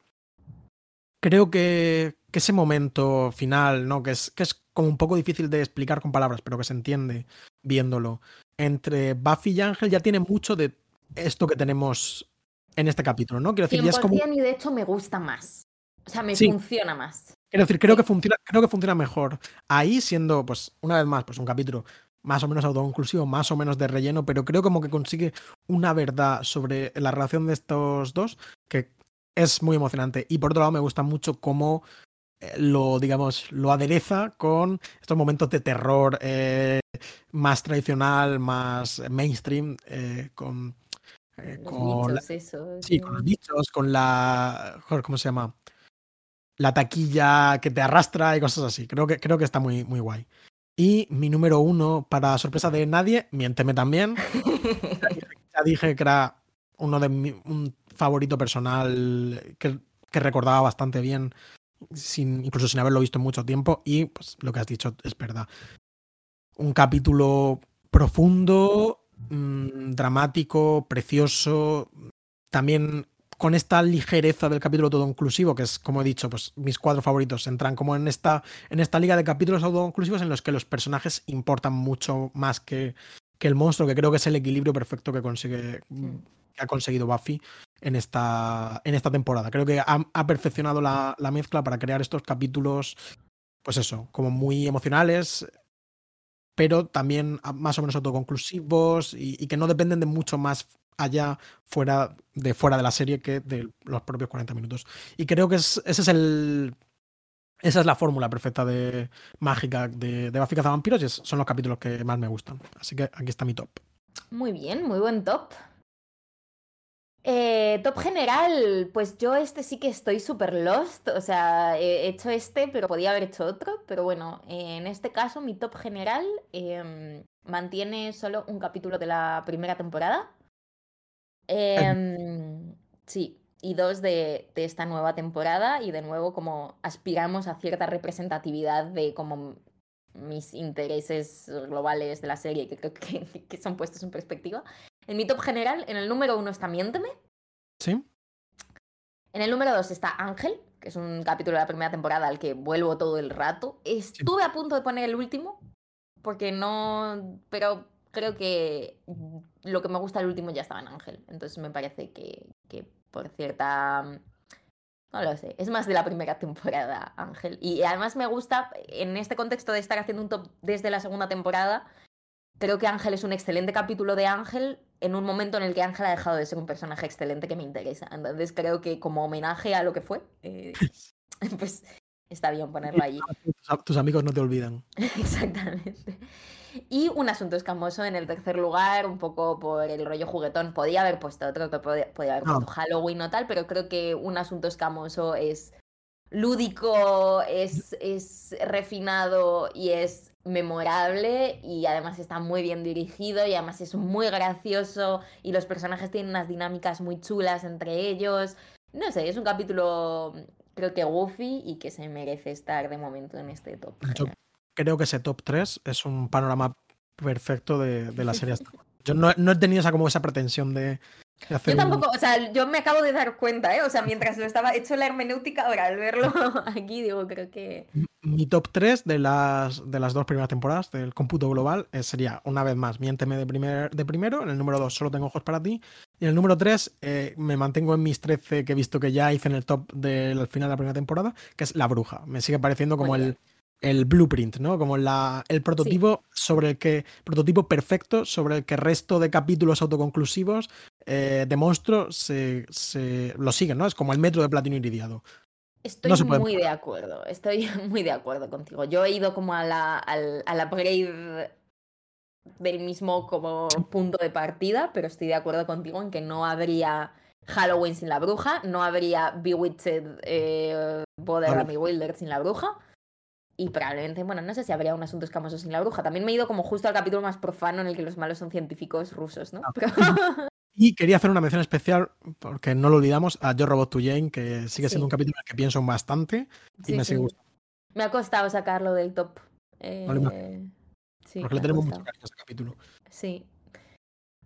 Creo que, que ese momento final, ¿no? Que es, que es como un poco difícil de explicar con palabras, pero que se entiende viéndolo. Entre Buffy y Ángel ya tiene mucho de esto que tenemos en este capítulo, ¿no? Quiero decir, ya es como. 100% y de hecho me gusta más. O sea, me Sí. funciona más. Quiero decir, creo que funciona, creo que funciona mejor. Ahí siendo, pues, una vez más, pues un capítulo más o menos autoconclusivo, más o menos de relleno, pero creo como que consigue una verdad sobre la relación de estos dos que es muy emocionante. Y por otro lado, me gusta mucho cómo lo, digamos, lo adereza con estos momentos de terror eh, más tradicional, más mainstream, eh, con, eh, Los con bichos. Sí, con los bichos, con la. ¿Cómo se llama? La taquilla que te arrastra y cosas así. Creo que, creo que está muy, muy guay. Y mi número uno, para sorpresa de nadie, miénteme también. <laughs> Ya dije que era uno de mi un favorito personal que, que recordaba bastante bien, sin, incluso sin haberlo visto en mucho tiempo. Y pues lo que has dicho es verdad. Un capítulo profundo, mm, dramático, precioso. También con esta ligereza del capítulo todo inclusivo, que es, como he dicho, pues mis cuatro favoritos entran como en esta, en esta liga de capítulos autoconclusivos en los que los personajes importan mucho más que, que el monstruo, que creo que es el equilibrio perfecto que consigue que ha conseguido Buffy en esta, en esta temporada. Creo que ha, ha perfeccionado la, la mezcla para crear estos capítulos, pues eso, como muy emocionales, pero también más o menos autoconclusivos y, y que no dependen de mucho más allá fuera de fuera de la serie que de los propios 40 minutos. Y creo que es- ese es el esa es la fórmula perfecta de mágica de, de Buffy Cazavampiros y son los capítulos que más me gustan. Así que aquí está mi top. Muy bien, muy buen top. Eh, top general, pues yo este sí que estoy súper lost, o sea, he hecho este, pero podía haber hecho otro, pero bueno, en este caso mi top general em, mantiene solo un capítulo de la primera temporada. Em, sí, y dos de, de, esta nueva temporada y de nuevo como aspiramos a cierta representatividad de como mis intereses globales de la serie que creo que, <laughs> que son puestos en perspectiva. En mi top general, en el número uno está Miénteme. Sí. En el número dos está Ángel, que es un capítulo de la primera temporada al que vuelvo todo el rato. Estuve a punto de poner el último, porque no. Pero creo que lo que me gusta el último ya estaba en Ángel. Entonces me parece que, que por cierta no lo sé, es más de la primera temporada, Ángel. Y además me gusta, en este contexto de estar haciendo un top desde la segunda temporada, creo que Ángel es un excelente capítulo de Ángel en un momento en el que Ángel ha dejado de ser un personaje excelente que me interesa. Entonces creo que como homenaje a lo que fue, eh, <laughs> pues está bien ponerlo allí. Tus amigos no te olvidan. <laughs> Exactamente. Y un asunto escamoso en el tercer lugar, un poco por el rollo juguetón. Podía haber puesto otro, podía, haber puesto Halloween o tal, pero creo que un asunto escamoso es lúdico, es, es refinado y es memorable y además está muy bien dirigido y además es muy gracioso y los personajes tienen unas dinámicas muy chulas entre ellos. No sé, es un capítulo creo que goofy y que se merece estar de momento en este top creo que ese top 3 es un panorama perfecto de, de la serie. Yo no, no, he tenido esa, como esa pretensión de, hacer. Yo tampoco, o sea, yo me acabo de dar cuenta, ¿eh? O sea, mientras lo estaba hecho la hermenéutica, ahora al verlo <laughs> aquí, digo, creo que. Mi top 3 de las, de las dos primeras temporadas del cómputo global eh, sería, una vez más, Miénteme de, primer, de primero. En el número 2, Solo tengo ojos para ti. Y en el número 3, eh, me mantengo en mis 13 que he visto que ya hice en el top del final de la primera temporada, que es La Bruja. Me sigue pareciendo como el el blueprint, ¿no? Como la, el prototipo sobre el que. prototipo perfecto sobre el que el resto de capítulos autoconclusivos eh, de monstruo se, se, lo siguen, ¿no? Es como el metro de platino iridiado. Estoy muy de acuerdo, estoy <laughs> muy de acuerdo contigo. Yo he ido como a la, al, a la upgrade del mismo como punto de partida, pero estoy de acuerdo contigo en que no habría Halloween sin la bruja, no habría Bewitched eh, Border Wilder sin la bruja. Y probablemente, bueno, no sé si habría un asunto escamoso sin la bruja. También me he ido como justo al capítulo más profano en el que los malos son científicos rusos, ¿no? Ah. <laughs> Y quería hacer una mención especial, porque no lo olvidamos, a Yo Robot to Jane, que sigue siendo un capítulo en el que pienso bastante y me sigue gustando. Me ha costado sacarlo del top. Eh... porque le tenemos mucho cariño a ese capítulo. Sí.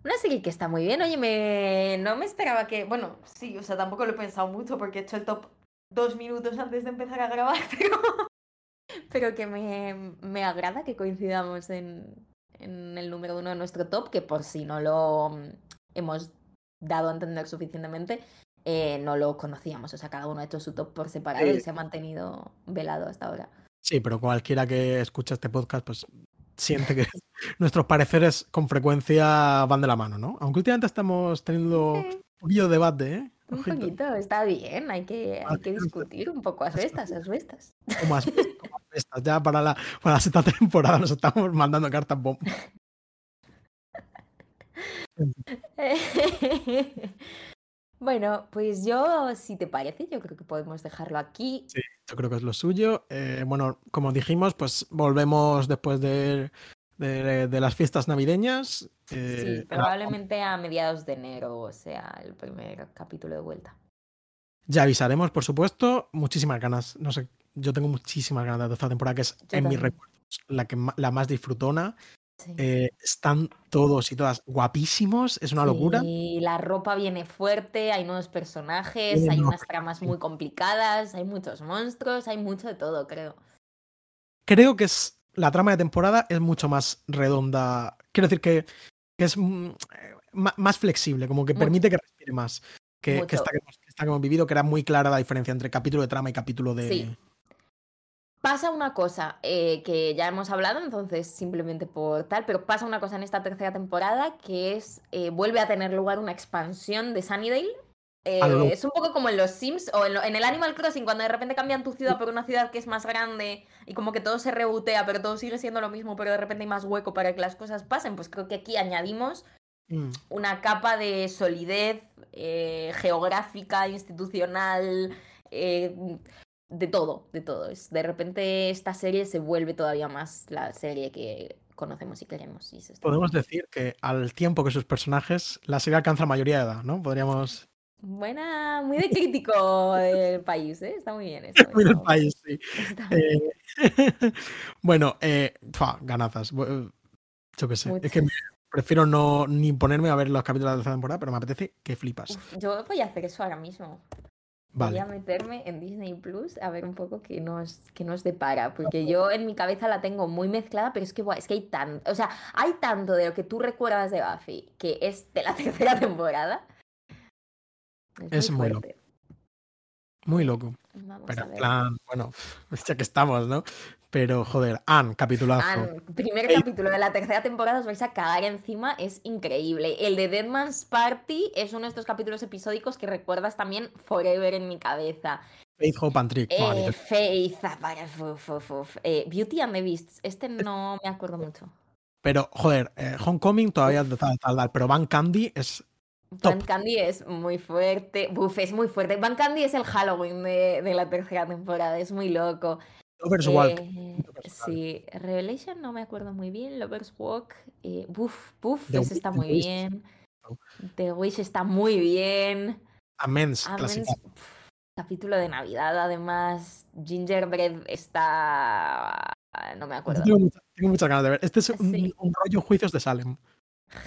Una serie que está muy bien. Oye, me... no me esperaba que. Bueno, sí, o sea, tampoco lo he pensado mucho porque he hecho el top dos minutos antes de empezar a grabar, <laughs> pero pero que me, me agrada que coincidamos en, en, el número uno de nuestro top, que por si no lo mm, hemos dado a entender suficientemente, eh, no lo conocíamos. O sea, cada uno ha hecho su top por separado y se ha mantenido velado hasta ahora. Sí, pero cualquiera que escucha este podcast, pues siente que <laughs> nuestros pareceres con frecuencia van de la mano, ¿no? Aunque últimamente estamos teniendo un de debate, ¿eh? Un poquito, está bien, hay que, hay que discutir un poco a estas, a estas. Como <laughs> estas, ya para la, para la sexta <laughs> temporada nos estamos mandando cartas bomba. <laughs> bueno, pues yo, si te parece, yo creo que podemos dejarlo aquí. Sí, yo creo que es lo suyo. Eh, bueno, como dijimos, pues volvemos después de de, las fiestas navideñas. Eh, sí, probablemente a mediados de enero o sea el primer capítulo de vuelta. Ya avisaremos, por supuesto. Muchísimas ganas. No sé, yo tengo muchísimas ganas de esta temporada, que es en mis recuerdos la, que, la más disfrutona. Eh, están todos y todas guapísimos, es una locura. Y la ropa viene fuerte, hay nuevos personajes, hay unas tramas muy complicadas, hay muchos monstruos, hay mucho de todo, creo. Creo que es la trama de temporada es mucho más redonda. Quiero decir que, es mm, más flexible, como que permite que respire más. Que, que, esta, que, hemos, vivido, que era muy clara la diferencia entre capítulo de trama y capítulo de. Pasa una cosa eh, que ya hemos hablado, entonces simplemente por tal, pero pasa una cosa en esta tercera temporada que es, eh, vuelve a tener lugar una expansión de Sunnydale eh, es un poco como en los Sims o en, el Animal Crossing, cuando de repente cambian tu ciudad por una ciudad que es más grande y como que todo se rebotea, pero todo sigue siendo lo mismo, pero de repente hay más hueco para que las cosas pasen. Pues creo que aquí añadimos mm. una capa de solidez eh, geográfica, institucional, eh, de todo, de todo. Es, de repente esta serie se vuelve todavía más la serie que conocemos y queremos. Y Podemos decir que al tiempo que sus personajes, la serie alcanza la mayoría de edad, ¿no? Podríamos... Buena, muy de crítico <laughs> del país, ¿eh? Está muy bien <laughs> eso. muy del país, sí. Eh, <laughs> bueno, eh, ganazas. Yo qué sé. Es que prefiero no ni ponerme a ver los capítulos de la temporada, pero me apetece que flipas. yo voy a hacer eso ahora mismo. Voy a meterme en Disney Plus a ver un poco qué nos, qué nos depara. Porque yo en mi cabeza la tengo muy mezclada, pero es que, es que hay tanto. O sea, hay tanto de lo que tú recuerdas de Buffy que es de la <laughs> tercera temporada. Es, muy, loco. Muy loco. pero en plan, bueno, <laughs> ya que estamos, ¿no? Pero joder, Anne, capitulazo. Anne, primer capítulo de la tercera temporada, os vais a cagar encima, es increíble. El de Deadman's Party es uno de estos capítulos episódicos que recuerdas también forever en mi cabeza. Faith, Hope and Trick. Eh, Faith, eh, Beauty and the Beasts, este no me acuerdo mucho. Pero, joder, eh, Homecoming todavía tal, pero Van Candy es Van Candy es muy fuerte. Buf, es muy fuerte. Van Candy es el Halloween de, de la tercera temporada. Es muy loco. Lovers Walk. Eh, sí, Revelation no me acuerdo muy bien. Lovers Walk. Eh, Buff, Buff, ese está muy bien. The Wish está muy bien. Amens, capítulo de Navidad, además. Gingerbread está. No me acuerdo. Tengo, muchas ganas de ver. Este es un, un rollo juicios de Salem.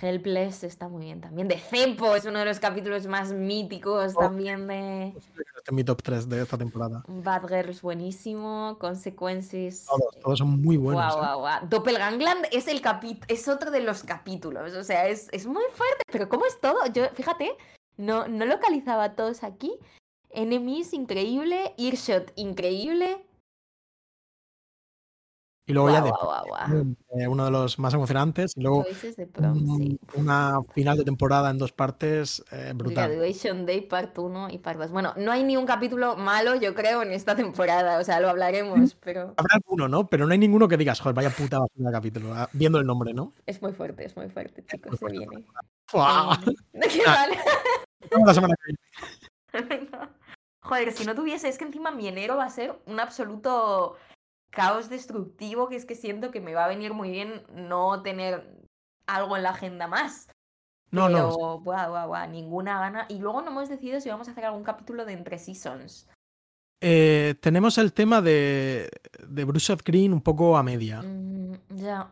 Helpless está muy bien también. De Cepo es uno de los capítulos más míticos oh, también de. Este mi top 3 de esta temporada. Bad Girls buenísimo. Consequences. Todos, son muy buenos. Wow, ¿eh? Doppelgangland es, el es otro de los capítulos. O sea, es, es muy fuerte. Pero ¿cómo es todo? Yo, fíjate, no, no localizaba a todos aquí. Enemies, increíble. Earshot, increíble. Y luego ya de eh, uno de los más emocionantes. Y luego una final de temporada en dos partes eh, brutal. Graduation Day Part 1 y Part 2. Bueno, no hay ni un capítulo malo, yo creo, en esta temporada. O sea, lo hablaremos, pero. Habrá alguno, ¿no? Pero no hay ninguno que digas, joder, vaya puta basura de capítulo, ah, viendo el nombre, ¿no? Es muy fuerte, es muy fuerte, chicos. Se viene. <laughs> <laughs> ¿Qué vale? la semana que viene. <laughs> Joder, si no tuviese, es que encima mi enero va a ser un absoluto caos destructivo que es que siento que me va a venir muy bien no tener algo en la agenda más. No, Pero, no. Buah, buah, buah, ninguna gana. Y luego no hemos decidido si vamos a hacer algún capítulo de entre seasons. Eh, tenemos el tema de, de Bruce of Green un poco a media. Mm, ya.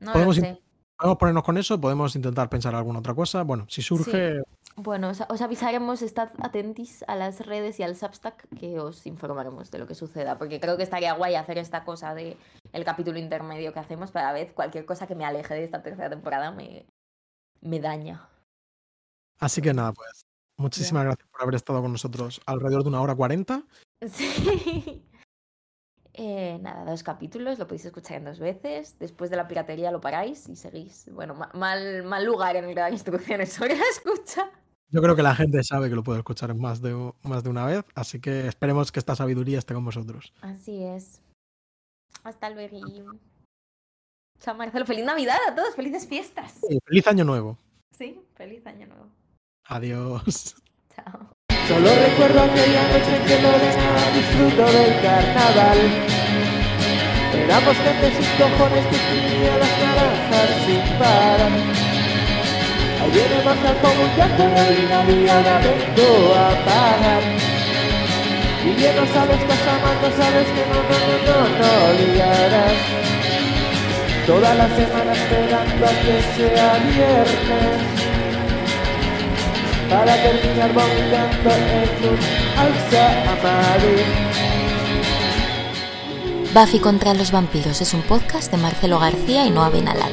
No podemos, lo sé. podemos ponernos con eso, podemos intentar pensar alguna otra cosa. Bueno, si surge. Bueno, os, avisaremos, estad atentis a las redes y al Substack que os informaremos de lo que suceda, porque creo que estaría guay hacer esta cosa de el capítulo intermedio que hacemos para ver cualquier cosa que me aleje de esta tercera temporada me, me daña. Así que nada, pues muchísimas gracias por haber estado con nosotros alrededor de una hora cuarenta. <laughs> Sí. Eh, nada, dos capítulos, lo podéis escuchar en dos veces. Después de la piratería lo paráis y seguís. Bueno, mal, mal lugar en el dar instrucciones sobre la escucha. Yo creo que la gente sabe que lo puede escuchar más de, más de una vez, así que esperemos que esta sabiduría esté con vosotros. Así es. Hasta luego. Chao Marcelo, feliz Navidad a todos, felices fiestas. feliz año nuevo. Sí, feliz año nuevo. Adiós. Chao. Solo recuerdo aquella noche en que Lorena disfruto del carnaval. Éramos gente sin cojones que tenía las naranjas sin parar. Ahí viene Marta como un llanto de y ahora vengo a pagar. Y ya no sabes que amando, sabes que no, no, no, no, no ligarás. Toda la semana esperando a que sea viernes. Para terminar vomitando en un alza a Madrid. Buffy contra los vampiros es un podcast de Marcelo García y Noa Benalal.